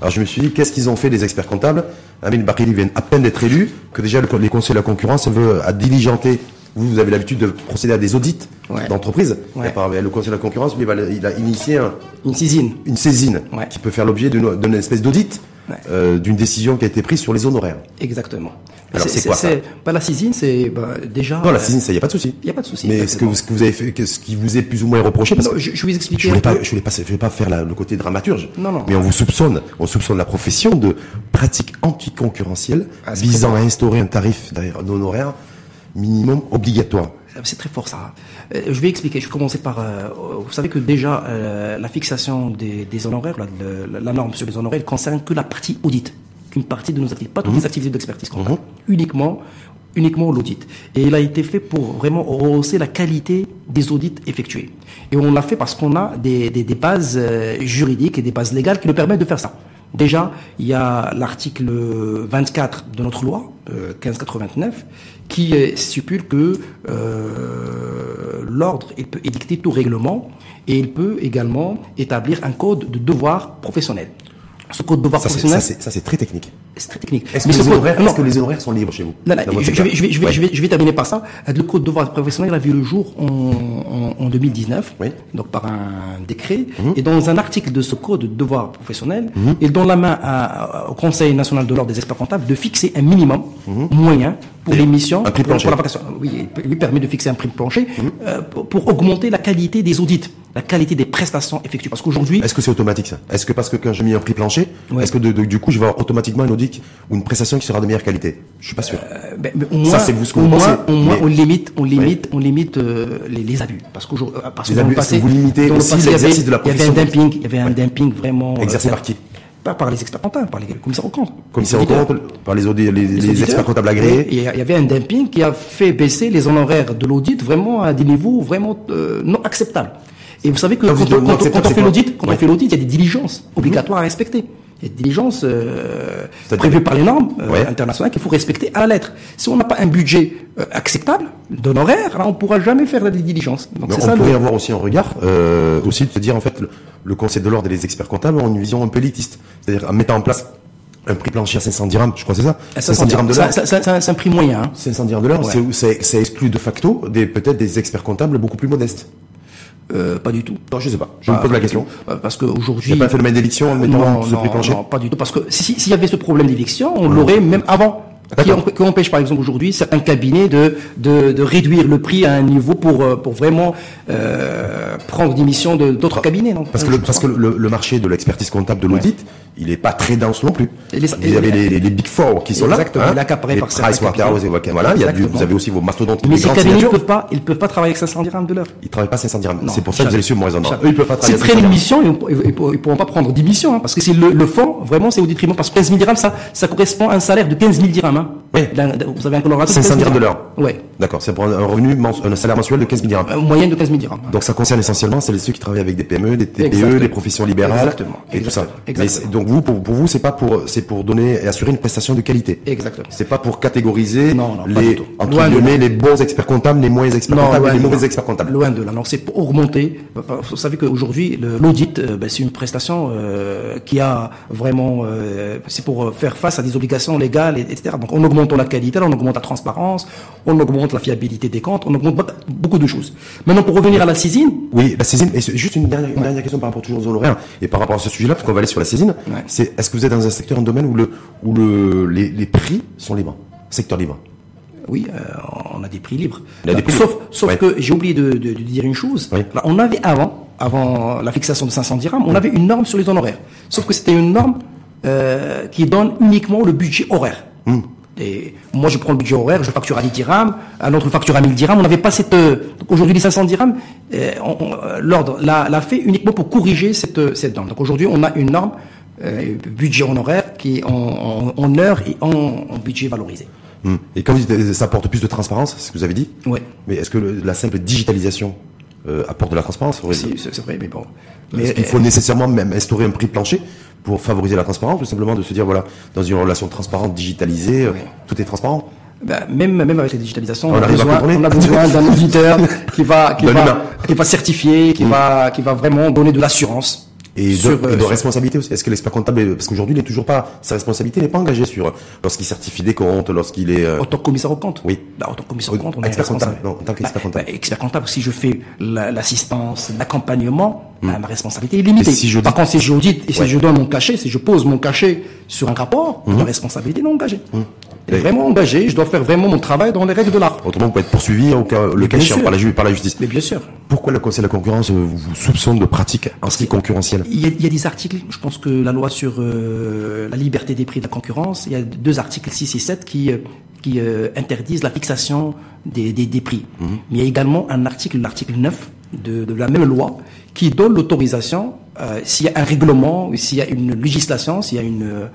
Alors je me suis dit, qu'est-ce qu'ils ont fait les experts comptables? Amin Bakili vient à peine d'être élu, que déjà le, les conseils de la concurrence veut à diligenter vous, vous avez l'habitude de procéder à des audits d'entreprise. Le Conseil de la concurrence, lui, il a initié une saisine, une saisine qui peut faire l'objet d'une espèce d'audit. Euh, d'une décision qui a été prise sur les honoraires. Exactement. Alors c'est quoi ça? Pas la saisine, c'est bah, déjà. Non, la saisine, ça y a pas de souci. Il y a pas de souci. Mais ce que, vous, ce que vous avez fait, ce qui vous est plus ou moins reproché, parce non, je, je vais expliquer. Je je voulais voulais pas faire la, le côté dramaturge. Non, non. Mais on vous soupçonne, on soupçonne la profession de pratiques anticoncurrentielles ah, visant à instaurer un tarif d'honoraires minimum obligatoire. Euh, c'est très fort ça. Euh, je vais expliquer. Je vais commencer par. Euh, vous savez que déjà la fixation des, honoraires, la, norme sur les honoraires, concerne que la partie audit, qu'une partie de nos activités, pas toutes mhm. les activités d'expertise comptable, mhm. uniquement uniquement l'audit. Et il a été fait pour vraiment rehausser la qualité des audits effectués. Et on l'a fait parce qu'on a des, des, des bases juridiques et des bases légales qui nous permettent de faire ça. Déjà, il y a l'article 24 de notre loi, 1589, qui stipule que euh, l'ordre peut édicter tout règlement et il peut également établir un code de devoir professionnel ce code de devoir ça, professionnel. Ça, c'est très technique. C'est très technique. Est-ce que, les honoraires, est que les honoraires sont libres chez vous non, non, je, vais, je, vais, je, vais, je, vais, je, vais, terminer par ça. Le code de devoir professionnel a vu le jour en, en, en 2019, oui. donc par un décret. Mmh. Et dans un article de ce code de devoir professionnel, mmh. il donne la main à, au Conseil national de l'ordre des experts comptables de fixer un minimum mmh. moyen pour l'émission. Un prix plancher. Pour, la Oui, il lui permet de fixer un prix plancher mmh. euh, pour, pour augmenter la qualité des audits la qualité des prestations effectuées. Parce qu'aujourd'hui. Est-ce que c'est automatique ça? Est-ce que parce que quand j'ai mis un prix plancher, est-ce que de, de, du coup je vais avoir automatiquement un audit ou une prestation qui sera de meilleure qualité? Je suis pas sûr. Euh, ben, mais au moins, ça c'est vous ce que vous pensez. Au moins, on limite, on limite, on limite euh, les, les, abus. Parce qu'aujourd'hui, euh, parce que vous limitez aussi l'exercice de la profession. Il y avait un dumping, il y avait un dumping vraiment. Exercé par qui? Pas par les experts comptables, par les commissaires aux comptes. Commissaires aux comptes, par les, audi- les, les experts comptables agréés. Il y avait un dumping qui a fait baisser les honoraires de l'audit vraiment à des niveaux vraiment euh, non acceptables. Et vous savez que Quand on- quand quand fait l'audit, quand Ouais. on fait l'audit, il y a des diligences obligatoires à respecter. Il y a des diligences euh, prévues par les normes euh, Ouais. internationales qu'il faut respecter à la lettre. Si on n'a pas un budget euh, acceptable d'honoraires, on pourra jamais faire des diligences. Donc on ça pourrait le... avoir aussi un regard, aussi de se dire en fait le, le Conseil de l'ordre et les experts comptables ont une vision un peu élitiste, c'est-à-dire en mettant en place un prix plancher à 500 dirhams, je crois que c'est ça, Ah, 500 dirhams de l'heure. C'est un prix moyen. hein. 500 dirhams de l'heure, Ouais. ça exclut de facto des peut-être des experts comptables beaucoup plus modestes. Euh, pas du tout. Non, je sais pas. Je me pose la question. Euh, Parce Il qu'aujourd'hui... n'y a pas un phénomène d'éviction en mettant non, ce non, prix plancher non, pas du tout. Parce que si- s'il y avait ce problème d'éviction, on l'aurait même avant. Qui, qui empêche par exemple aujourd'hui certains cabinets de, de, de réduire le prix à un niveau pour, euh, pour vraiment euh, prendre des missions de- d'autres cabinets. Non? Parce que, le, parce que le, le marché de l'expertise comptable de l'audit, il n'est pas très dense non plus. Et les- vous avez les, les, les Big Four qui sont Exactement, là. accaparé les par certains et voilà, il y a du- Exactement. vous avez aussi vos mastodontes. Mais ces cabinets ne signatures. peuvent pas, ils peuvent pas travailler avec 500 dirhams de l'heure. Ils travaillent pas 500 dirhams. C'est pour ça que vous allez suivre moins. Jamais. Eux, ils peuvent pas travailler S'ils à 500 prennent une dirhams. mission, ils, ils, ils pourront pas prendre 10 missions, hein, parce que c'est le, fond, vraiment, c'est au détriment, parce que 15 000 dirhams, ça, ça correspond à un salaire de 15 000 dirhams. Hein. Oui. Vous avez un collaborateur 500 dirhams de l'heure. Ouais. D'accord, c'est pour un revenu, un salaire mensuel de 15 000 dirhams. Euh, moyenne de 15 000 dirhams. Donc ça concerne essentiellement c'est ceux qui travaillent avec des PME, des TPE, Exactement. des professions libérales Exactement. et tout ça. Exactement. Mais donc vous pour, pour vous c'est pas pour c'est pour donner et assurer une prestation de qualité. Exactement. C'est pas pour catégoriser Non, non, les entre Loin de guillemets là. les bons experts comptables, les moyens experts comptables loin et les de mauvais experts comptables. Loin de là. Non, c'est pour augmenter. Vous savez qu'aujourd'hui, l'audit, euh, ben, c'est une prestation euh, qui a vraiment, euh, c'est pour faire face à des obligations légales, et- etc. Donc, on augmente la qualité, on augmente la transparence, on augmente la fiabilité des comptes, on augmente beaucoup de choses. Maintenant, pour revenir à la saisine, Oui, la saisine. Et juste une dernière, une dernière question par rapport toujours aux honoraires et par rapport à ce sujet-là, parce qu'on va aller sur la saisine. Ouais. C'est est-ce que vous êtes dans un secteur, un domaine où le où le les, les prix sont libres, secteur libre? Oui, euh, on a des prix libres. Des prix sauf libres. sauf Ouais. que j'ai oublié de, de- de dire une chose. Là, on avait avant, avant la fixation de 500 dirhams, on avait une norme sur les honoraires. Sauf que c'était une norme euh, qui donne uniquement le budget horaire. Hmm. Moi, je prends le budget horaire, je facture à 10 dirhams, un autre facture à 1000 dirhams. On n'avait pas cette. euh, aujourd'hui, les 500 dirhams, euh, l'ordre l'a l'a fait uniquement pour corriger cette, euh, cette norme. Donc aujourd'hui, on a une norme euh, budget honoraire qui est en, en, en heure et en, en budget valorisé. Hmm. Et comme vous dites, ça apporte plus de transparence, c'est ce que vous avez dit. Ouais. Mais est-ce que le- la simple digitalisation euh, apporte de la transparence Si, c'est vrai, mais bon. Est-ce Mais qu'il faut nécessairement même instaurer un prix plancher pour favoriser la transparence, tout simplement de se dire voilà, dans une relation transparente, digitalisée, euh, tout est transparent. ben, même, même avec la digitalisation, on, On a besoin, contrôler. on a besoin d'un [laughs] auditeur qui va, qui va, qui va certifier, qui va, qui va vraiment donner de l'assurance. Et de, sur, et euh, de sur- responsabilité aussi. Est-ce que l'expert comptable, est- parce qu'aujourd'hui, il n'est toujours pas, sa responsabilité n'est pas engagée sur lorsqu'il certifie des comptes, lorsqu'il est. euh, En tant que commissaire au compte Oui. Bah, en tant que commissaire au Oui, compte, on est expert comptable. responsable. Non, en tant qu'expert Bah, comptable. bah, expert comptable, si je fais la- l'assistance, l'accompagnement, bah, ma responsabilité est limitée. Hmm. Si j'audite- Par contre, si j'audite et si Ouais. Hmm. je donne mon cachet, si je pose mon cachet sur un rapport, ma responsabilité est non engagée. Elle est vraiment engagée, je dois faire vraiment mon travail dans les règles de l'art. Autrement, vous pouvez être poursuivi au cas, le cas échéant par la, par la justice. Mais bien sûr. Pourquoi le Conseil de la concurrence euh, vous soupçonne de pratiques anticoncurrentielles Il y, a, il y a des articles, je pense que la loi sur euh, la liberté des prix de la concurrence, il y a deux articles 6 et 7 qui, euh, qui euh, interdisent la fixation des, des, des prix. Mhm. Mais il y a également un article, l'article 9 de, de la même loi, qui donne l'autorisation, euh, s'il y a un règlement, s'il y a une législation, s'il y a une...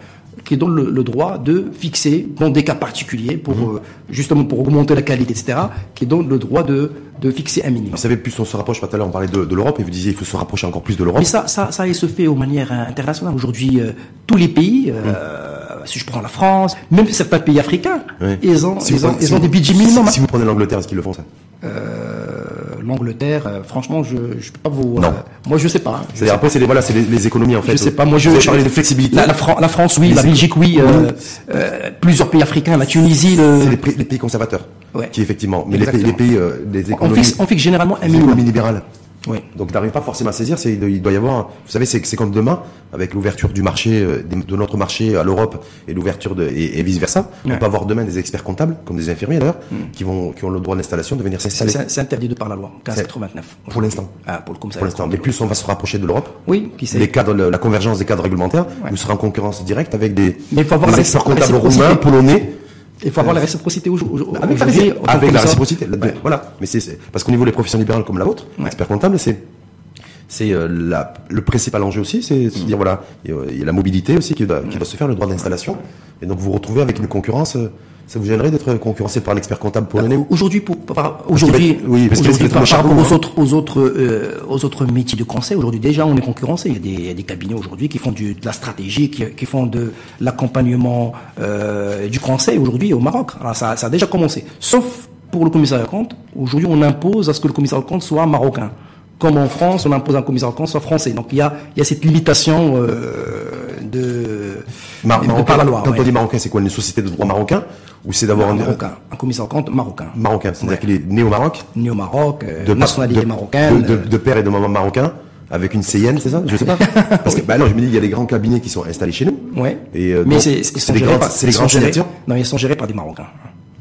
qui donne le, le droit de fixer, dans des cas particuliers, pour Mhm. euh, justement pour augmenter la qualité, etc., qui donne le droit de, de fixer un minimum. Vous savez, plus on se rapproche, pas tout à l'heure, on parlait de, de l'Europe et vous disiez il faut se rapprocher encore plus de l'Europe. Mais ça, ça, ça se fait de manière euh, internationale. Aujourd'hui, euh, tous les pays, euh, si je prends la France, même certains pays africains, Oui. ils ont, Si ils ont, prenez- ils si ont vous- des budgets minimums. Si, vous prenez l'Angleterre, est-ce qu'ils le font ça? Euh, L'Angleterre, euh, franchement, je je peux pas vous. euh, Non. moi, je sais pas. C'est-à-dire après, c'est les, voilà, c'est les, les économies en fait. Je sais pas. Moi, je. Vous parlé de flexibilité. La, la, Fran- la France, oui. Les La Belgique, oui. euh, plusieurs pays africains, la Tunisie. Le... C'est les, pays conservateurs. Ouais. Qui effectivement. Mais les pays, les pays, les On économies, fixe, on fixe généralement un minimum. libérales. Oui. Donc n'arrive pas forcément à saisir, c'est, il doit- y avoir, vous savez, c'est, c'est comme demain, avec l'ouverture du marché, euh, de notre marché à l'Europe et l'ouverture de, et, vice versa, on peut avoir demain des experts comptables, comme des infirmiers d'ailleurs, qui vont, qui ont le droit d'installation de venir s'installer. c'est- c'est interdit de par la loi 1589. Pour l'instant. Ah, pour le. Pour l'instant. Mais plus on va se rapprocher de l'Europe, Oui, qui sait. les cadres, la convergence des cadres réglementaires, Ouais. vous serez en concurrence directe avec des, Mais il faut avoir des experts comptables roumains, polonais, Il faut avoir la réciprocité aujourd'hui. avec la, aujourd'hui, avec la réciprocité. Voilà. Mais c'est, parce qu'au niveau des professions libérales comme la vôtre, Ouais. expert comptable, c'est, c'est euh, le principal enjeu aussi, c'est de dire voilà, il y a la mobilité aussi qui doit, qui doit se faire, le droit d'installation, et donc vous vous retrouvez avec une concurrence. Ça vous gênerait d'être concurrencé par un expert comptable polonais Aujourd'hui, pour, par- aujourd'hui, oui, aujourd'hui, risque par, rapport aux charbon, autres, aux autres, euh, aux autres métiers de conseil, aujourd'hui déjà on est concurrencé. Il y a des, il y a des cabinets aujourd'hui qui font du, de la stratégie, qui, qui font de l'accompagnement euh, du conseil aujourd'hui au Maroc. Alors ça, ça a déjà commencé. Sauf pour le commissariat aux comptes. Aujourd'hui, on impose à ce que le commissariat aux comptes soit marocain. Comme en France, on impose un commissariat aux comptes soit français. Donc il y a, il y a cette limitation euh, de, Mar- de par la loi. Quand ouais. on dit marocain, c'est quoi Une société de droit marocain Ou c'est d'avoir un, marocain, un commissariat aux comptes marocain. marocain C'est-à-dire qu'il est né au Maroc Né au Maroc, euh, de, nationalité de- marocaine. de, de- de père et de maman marocain avec une CIN, c'est ça? Je sais pas. [laughs] Parce que bah non, je me dis il y a des grands cabinets qui sont installés chez nous. Ouais. Et euh, mais c'est les gérés grandes, par- c'est les grandes gérés-. Non, ils sont gérés par des Marocains.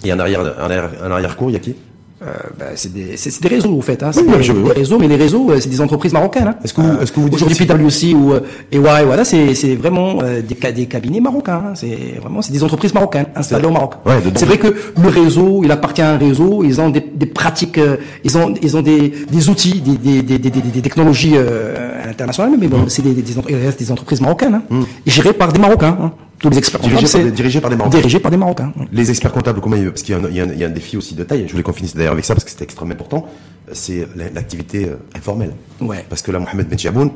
Et en arrière, en arrière, en arrière cours, il y a qui? Euh, bah, c'est des, des réseaux, au fait. Hein. C'est Oui, des, oui, des réseaux, mais les réseaux, euh, c'est des entreprises marocaines. Hein. Est-ce que vous- est-ce que vous dites Aujourd'hui, PwC ou euh, EY, voilà, c'est c'est vraiment euh, des, des cabinets marocains. hein. C'est vraiment c'est des entreprises marocaines installées au Maroc. Ouais, c'est vrai que le réseau, il appartient à un réseau. Ils ont des, des pratiques, euh, ils ont ils ont des, des outils, des, des, des, des, des- des technologies euh, internationales, mais bon, c'est des, des, entreprises marocaines, hein, et gérées par des Marocains. Tous les experts Dirigés comptables, par dirigés par des Marocains. Dirigés par des Marocains. oui. Les experts comptables, comment ils- parce qu'il y, a un- il y y a un défi aussi de taille. Je voulais qu'on finisse d'ailleurs avec ça parce que c'était extrêmement important. C'est la- l'activité euh, informelle. Ouais. Parce que là, Mohamed Ben Chaboun,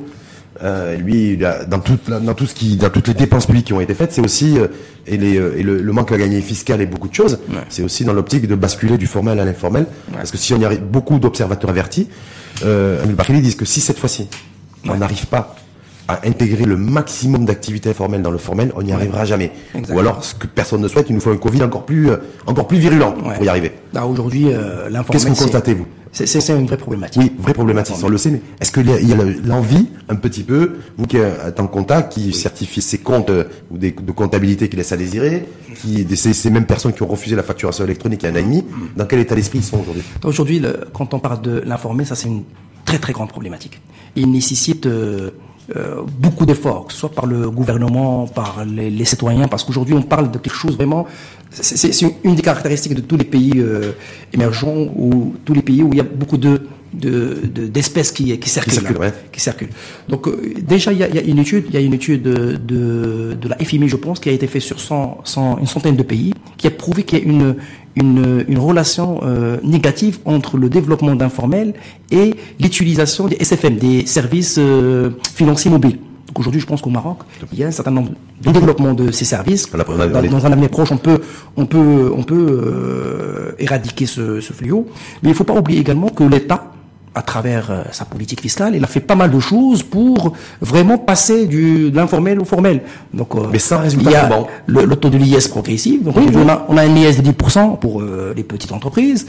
euh, lui, dans, toute, la- dans tout ce qui, dans toutes les dépenses publiques qui ont été faites, c'est aussi euh, et, les, euh, et le, le manque à gagner fiscal et beaucoup de choses. C'est aussi dans l'optique de basculer du formel à l'informel. Parce que si on y arrive, beaucoup d'observateurs avertis, euh, Amil Bakhili disent que si cette fois-ci on n'arrive pas à intégrer le maximum d'activités informelles dans le formel, on n'y arrivera jamais. Exactement. Ou alors, ce que personne ne souhaite, il nous faut un Covid encore plus, euh, encore plus virulent Ouais. pour y arriver. Aujourd'hui, euh, l'informel. Qu'est-ce que vous constatez, vous C'est une vraie problématique. Oui, vraie problématique, on le sait, mais est-ce qu'il y a, l'envie, un petit peu, vous qui êtes en contact, qui certifie ses comptes euh, ou des, de comptabilité qui laissent à désirer, qui, ces, ces mêmes personnes qui ont refusé la facturation électronique il y a un an et demi, dans quel état d'esprit ils sont aujourd'hui? Aujourd'hui, quand on parle de l'informel, ça c'est une très très grande problématique. Il nécessite euh, euh, beaucoup d'efforts, que ce soit par le gouvernement, par les, les citoyens, parce qu'aujourd'hui on parle de quelque chose vraiment. C'est une des caractéristiques de tous les pays euh, émergents ou tous les pays où il y a beaucoup de de- de- d'espèces qui, qui circulent, circulent, ouais. qui circulent. Donc euh, déjà il y a, il y a une étude, il y a une étude de, de, de la FMI, je pense, qui a été faite sur 100, 100 une centaine de pays, qui a prouvé qu'il y a une une, une relation euh, négative entre le développement d'informel et l'utilisation des SFM, des services euh, financiers mobiles. Donc aujourd'hui, je pense qu'au Maroc, il y a un certain nombre de développement de ces services. Dans un avenir proche, on peut, on peut, on peut euh, éradiquer ce, ce fléau. Mais il ne faut pas oublier également que l'État, à travers euh, sa politique fiscale, il a fait pas mal de choses pour vraiment passer du, de l'informel au formel. Donc, euh, Mais sans résultat il y a probant. le, le taux de l'IS progressif. Donc, on, a, on a un IS de 10% pour euh, les petites entreprises.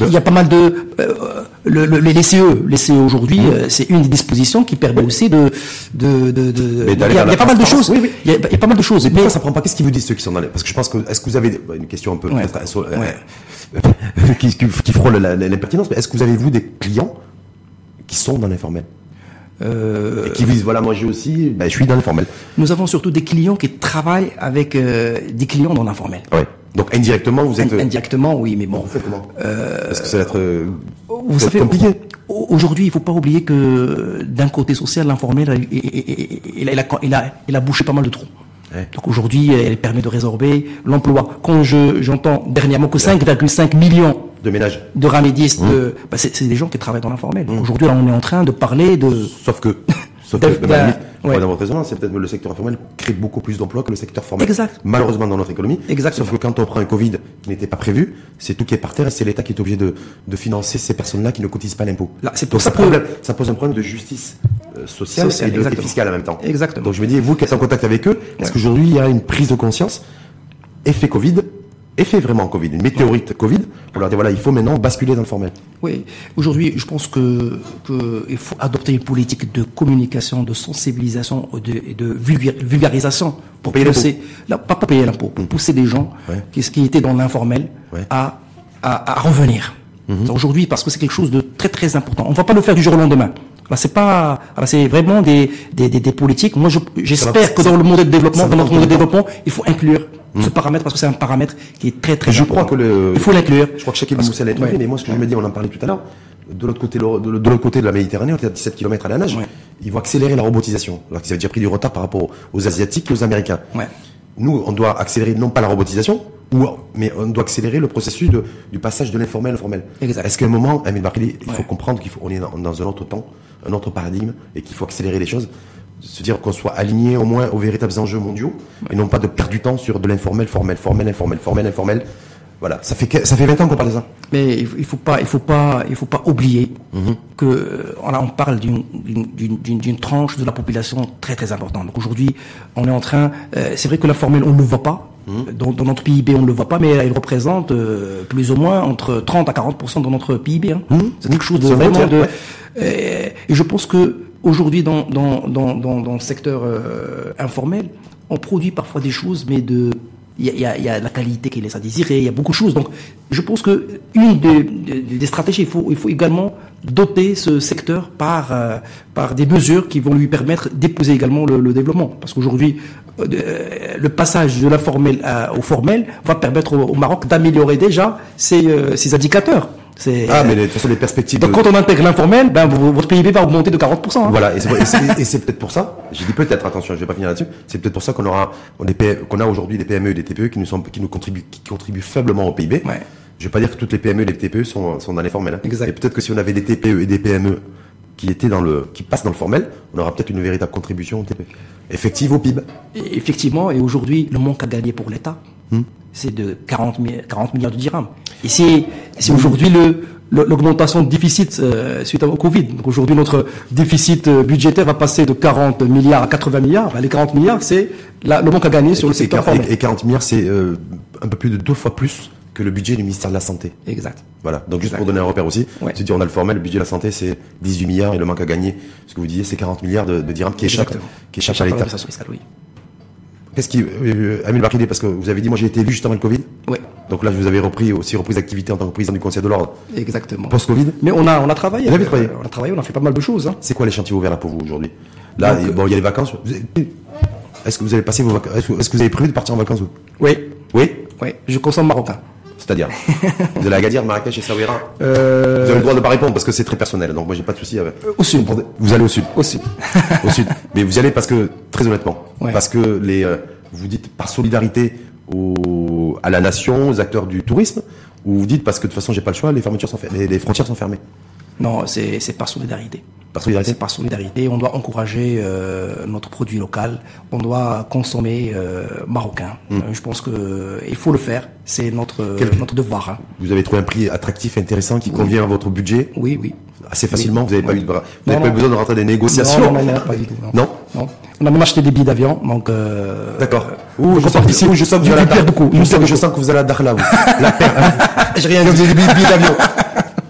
Il y a pas mal de euh, le, le- les CE, les CE aujourd'hui, Mmh. euh, c'est une des dispositions qui permet aussi de de de, de- Mais il y a, il y a pas mal de choses. Oui, oui. Il, y a, il y a pas mal de choses. Mais Mais pourquoi ça prend pas? Qu'est-ce qu'ils vous disent ceux qui sont dans les Parce que je pense que est-ce que vous avez bah, une question un peu Ouais. euh, sur- euh, Ouais. [laughs] qui, qui, qui frôle l'impertinence, mais est-ce que vous avez vous des clients qui sont dans l'informel? Et qui disent voilà moi j'ai aussi, ben, je suis dans l'informel. nous avons surtout des clients qui travaillent avec des clients dans l'informel. Ouais. Donc indirectement vous êtes. Ind- Indirectement, oui, mais bon. Comment Parce que ça va être. euh, Vous savez, compliqué. Aujourd'hui, il faut pas oublier que d'un côté social, l'informel, il, il- il a, il, a, il, a, il a bouché pas mal de trous. Ouais. Donc aujourd'hui, elle permet de résorber l'emploi. Quand je j'entends dernièrement que 5,5 millions De ménage. de ramédistes, Mmh. bah, c'est c'est des gens qui travaillent dans l'informel. Aujourd'hui, là, on est en train de parler de Sauf que. [laughs] Sauf que, la ouais. dans votre raisonnement, c'est peut-être que le secteur informel crée beaucoup plus d'emplois que le secteur formel. Exact. Malheureusement dans notre économie. Exactement. Sauf que quand on prend un Covid qui n'était pas prévu, c'est tout qui est par terre et c'est l'État qui est obligé de, de financer ces personnes-là qui ne cotisent pas l'impôt. Là, c'est pour Donc ça problème- ça pose un problème de justice euh, sociale, Sociale, et, de, fiscale en même temps. Exactement. Donc je me dis, vous qui êtes en contact avec eux, est-ce qu'aujourd'hui il y a une prise de conscience, effet Covid, effet vraiment Covid, une météorite Covid, pour leur dire voilà, il faut maintenant basculer dans le formel. Oui, aujourd'hui, je pense que, que il faut adopter une politique de communication, de sensibilisation et de, de vulga- vulgarisation pour Payer pousser, là, pas pour payer l'impôt, pour pousser des gens Ouais. qui, qui étaient dans l'informel Ouais. à, à, à revenir. Aujourd'hui, parce que c'est quelque chose de très très important. On va pas le faire du jour au lendemain. Là, c'est pas, là, c'est vraiment des, des, des, des politiques. Moi, je- j'espère que dans le monde de développement, dans notre monde de développement, il faut inclure ce paramètre parce que c'est un paramètre qui est très très je important. crois que le. Il faut l'inclure. Je crois que Parce- Moussa l'a introduit, ouais. mais moi, ce que je me dis, on en parlait tout à l'heure, de l'autre côté, de l'autre côté de la Méditerranée, on est à 17 km à la nage. Ouais. Ils vont accélérer la robotisation. Alors qu'ils avaient déjà pris du retard par rapport aux Asiatiques et aux Américains. Ouais. Nous, on doit accélérer non pas la robotisation, ou, mais on doit accélérer le processus de, du passage de l'informel au formel. Est-ce qu'à un moment, Amine Barkili, il faut comprendre qu'il faut, on est dans, dans un autre temps, un autre paradigme, et qu'il faut accélérer les choses, se dire qu'on soit aligné au moins aux véritables enjeux mondiaux, et non pas de perdre du temps sur de l'informel, formel, formel, informel, formel, informel. Voilà. Ça fait, ça fait 20 ans qu'on parle de ça. Mais il faut- pas, il faut pas, il faut pas oublier Mhm. que euh, là, on parle d'une- tranche de la population très très importante. Donc aujourd'hui, on est en train. euh, c'est vrai que la formule, on ne le voit pas. Mhm. Dans, dans notre PIB, on ne le voit pas, mais elle représente euh, plus ou moins entre 30 à 40% de notre PIB. hein. C'est quelque chose de Mhm. Vraiment ouais. euh, et je pense que aujourd'hui, dans dans dans dans, le secteur euh, informel, on produit parfois des choses, mais de il y a, la qualité qui laisse à désirer, il y a beaucoup de choses. Donc, je pense que une des, des- stratégies, il faut, il faut également doter ce secteur par, euh, par des mesures qui vont lui permettre d'épouser également le, développement. Parce qu'aujourd'hui, euh, le passage de l'informel au formel va permettre au, Maroc d'améliorer déjà ses, ses indicateurs. Ah, mais de toute façon, les perspectives. donc, de- quand on intègre l'informel, ben, votre PIB va augmenter de 40%. hein. Voilà, et c'est, peut-être pour ça, j'ai dit peut-être, attention, je vais pas finir là-dessus, c'est peut-être pour ça qu'on aura, qu'on a aujourd'hui des PME et des TPE qui nous sont, qui nous contribuent, qui contribuent faiblement au PIB. Ouais. Je vais pas dire que toutes les PME et les TPE sont, sont dans les formels. hein. Exact. Et peut-être que si on avait des TPE et des PME qui étaient dans le, qui passent dans le formel, on aura peut-être une véritable contribution au TPE. Effective au PIB. Effectivement, et aujourd'hui, le manque à gagner pour l'État, Hmm. c'est de 40, mi- 40 milliards de dirhams. Et c'est aujourd'hui le l'augmentation de déficit euh, suite au Covid. Donc aujourd'hui, notre déficit euh, budgétaire va passer de 40 milliards à 80 milliards. Ben, les 40 milliards, c'est le manque à gagner sur le Et, secteur formel. et 40 milliards, c'est euh, un peu plus de deux fois plus que le budget du ministère de la Santé. Exact. Voilà. Donc juste Exact. pour donner un repère aussi, Ouais. se dire on a le formel, le budget de la santé c'est 18 milliards et le manque à gagner, ce que vous disiez c'est 40 milliards de, de dirhams qui échappent, qui échappent à l'État. Qu'est-ce qui, euh, Amine Barkidé, parce que vous avez dit moi j'ai été élu juste avant le Covid, Oui, donc là je vous avais repris aussi reprise d'activité en tant que président du Conseil de l'ordre exactement. post-Covid. Mais on a, on a travaillé. Vous avez travaillé Euh, On a travaillé, on a fait pas mal de choses. Hein. C'est quoi les chantiers ouverts là pour vous aujourd'hui? Là, Donc, bon il y a les vacances. Avez- Est-ce que vous allez passer vos vacances Est-ce que, est-ce que vous avez prévu de partir en vacances vous? Oui, Oui? oui. Je consomme marocain. C'est-à-dire Vous allez à Agadir, Marrakech et Saouira Euh, Vous avez le droit de pas répondre parce que c'est très personnel, donc moi j'ai pas de souci avec. au sud. Vous allez au sud. Aussi. au sud. [laughs] Mais vous y allez parce que, très honnêtement, Ouais. parce que les, euh, vous dites par solidarité au, à la nation, aux acteurs du tourisme, ou vous dites parce que de toute façon j'ai pas le choix, les fermetures sont fermées, les, frontières sont fermées. Non, c'est par solidarité. Par solidarité. Par solidarité. On doit encourager euh, notre produit local. On doit consommer euh, marocain. Euh, je pense que il faut le faire. C'est notre Hmm. Quel- notre devoir. hein. Vous avez trouvé un prix attractif, intéressant, qui convient à votre budget Oui, oui. assez facilement. Vous n'avez pas eu, de vous Non, pas eu besoin de rentrer dans des négociations. Non, non, non, non, pas du tout. Non. Non Non. On a même acheté des billets d'avion, donc. Euh, D'accord. Ouh, je sens, participe ouh, je sens que vous du- allez à beaucoup. je sens, que vous allez à Darla, vous. La paire. [laughs] J'ai rien Vous dit. avez des billets d'avion.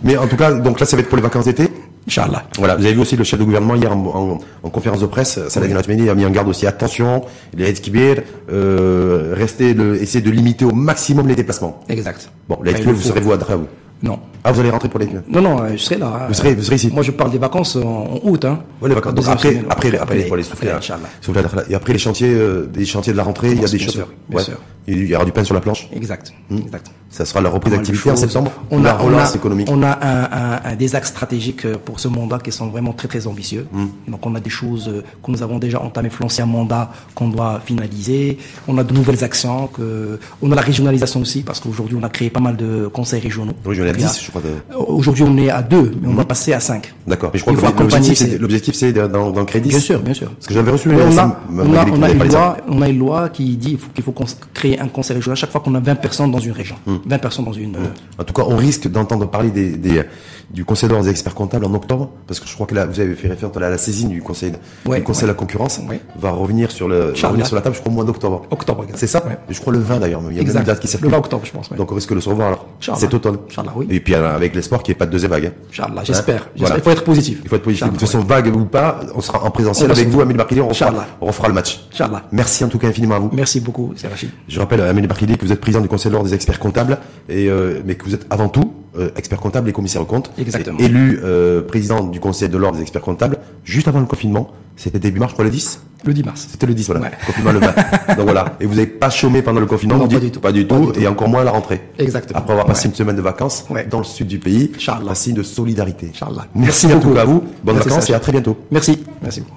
Mais en tout cas, donc là, ça va être pour les vacances d'été. Inch'Allah. Voilà, vous avez vu aussi le chef de gouvernement hier en, en- en conférence de presse, Salah Gnatmeni a mis en garde aussi attention, les aides kibir, euh, restez essayez de limiter au maximum les déplacements. Exact. Bon, les il vous faut. serez vous à Dra, vous Non. Ah, vous allez rentrer pour les Non, non, euh, je serai là. Vous serez, vous serez ici. Moi, je parle des vacances en, août. Hein. Ouais, les vacances. Donc après, semaine, après, après, les. Et après les chantiers, euh, des chantiers de la rentrée, il y a des choses. bien sûr. Il y aura du pain sur la planche. Exact. Exact. Ça sera la reprise d'activité en septembre. On la a, on, a, économique. on a un, un- un des axes stratégiques euh, pour ce mandat qui sont vraiment très très ambitieux. Hmm. Donc on a des choses euh, que nous avons déjà entamé pour l'ancien mandat qu'on doit finaliser. On a de nouvelles actions. Que, on a la régionalisation aussi parce qu'aujourd'hui on a créé pas mal de conseils régionaux. Oui, j'en ai à Donc, il y a- 10, je crois. de- Aujourd'hui on est à deux, mais on va passer à cinq. D'accord. Mais je crois Il que l'objectif, ces- c'est- dans, dans le crédit. Bien sûr, bien sûr. Parce que j'avais reçu on, a, on, a, on, une loi, on a une loi qui dit qu'il faut, qu'il faut un conseil régional chaque fois qu'on a 20 personnes dans une région. Hmm. 20 personnes dans une. euh, En tout cas, on risque d'entendre parler des, des- du Conseil d'ordre des experts comptables en octobre, parce que je crois que là, vous avez fait référence à la, la saisine du Conseil, Ouais, du conseil ouais. de la concurrence, Ouais. va revenir sur le, va revenir sur la table, je crois, au mois d'octobre. Octobre. C'est ça. Je crois le 20 d'ailleurs. Il y a même une date qui Le circule. 20 octobre, je pense. Donc on risque de se revoir alors. Cet automne. Oui. Et puis euh, avec l'espoir qu'il n'y ait pas de deuxième vague. hein. J'espère. Hein J'espère. Voilà. Il faut être positif. Il faut être positif. De toute façon, vague ou pas, on sera en présentiel On avec vous, Amélie Barkili, on refera, Inch'Allah. on refera le match. Merci en tout cas infiniment à vous. Merci beaucoup, Rachid. Je rappelle à Amélie Barkili que vous êtes président du Conseil de l'ordre des experts comptables, et, euh, mais que vous êtes avant tout euh, expert comptable et commissaire aux comptes. Exactement. Élu euh, président du Conseil de l'ordre des experts comptables juste avant le confinement. C'était début mars, je crois, le 10 Le 10 mars. C'était le 10, voilà. Ouais. Confinement le 20. [laughs] Donc voilà. Et vous n'avez pas chômé pendant le confinement Non, vous pas dites du tout. Pas du Pas tout. Et encore moins à la rentrée. Exactement. Après avoir passé Ouais. une semaine de vacances Ouais. dans le sud du pays. Un signe de solidarité. Inch'Allah. Merci, Merci en tout beaucoup. cas à vous. Bonnes Merci, vacances et à très bientôt. Merci. Merci beaucoup.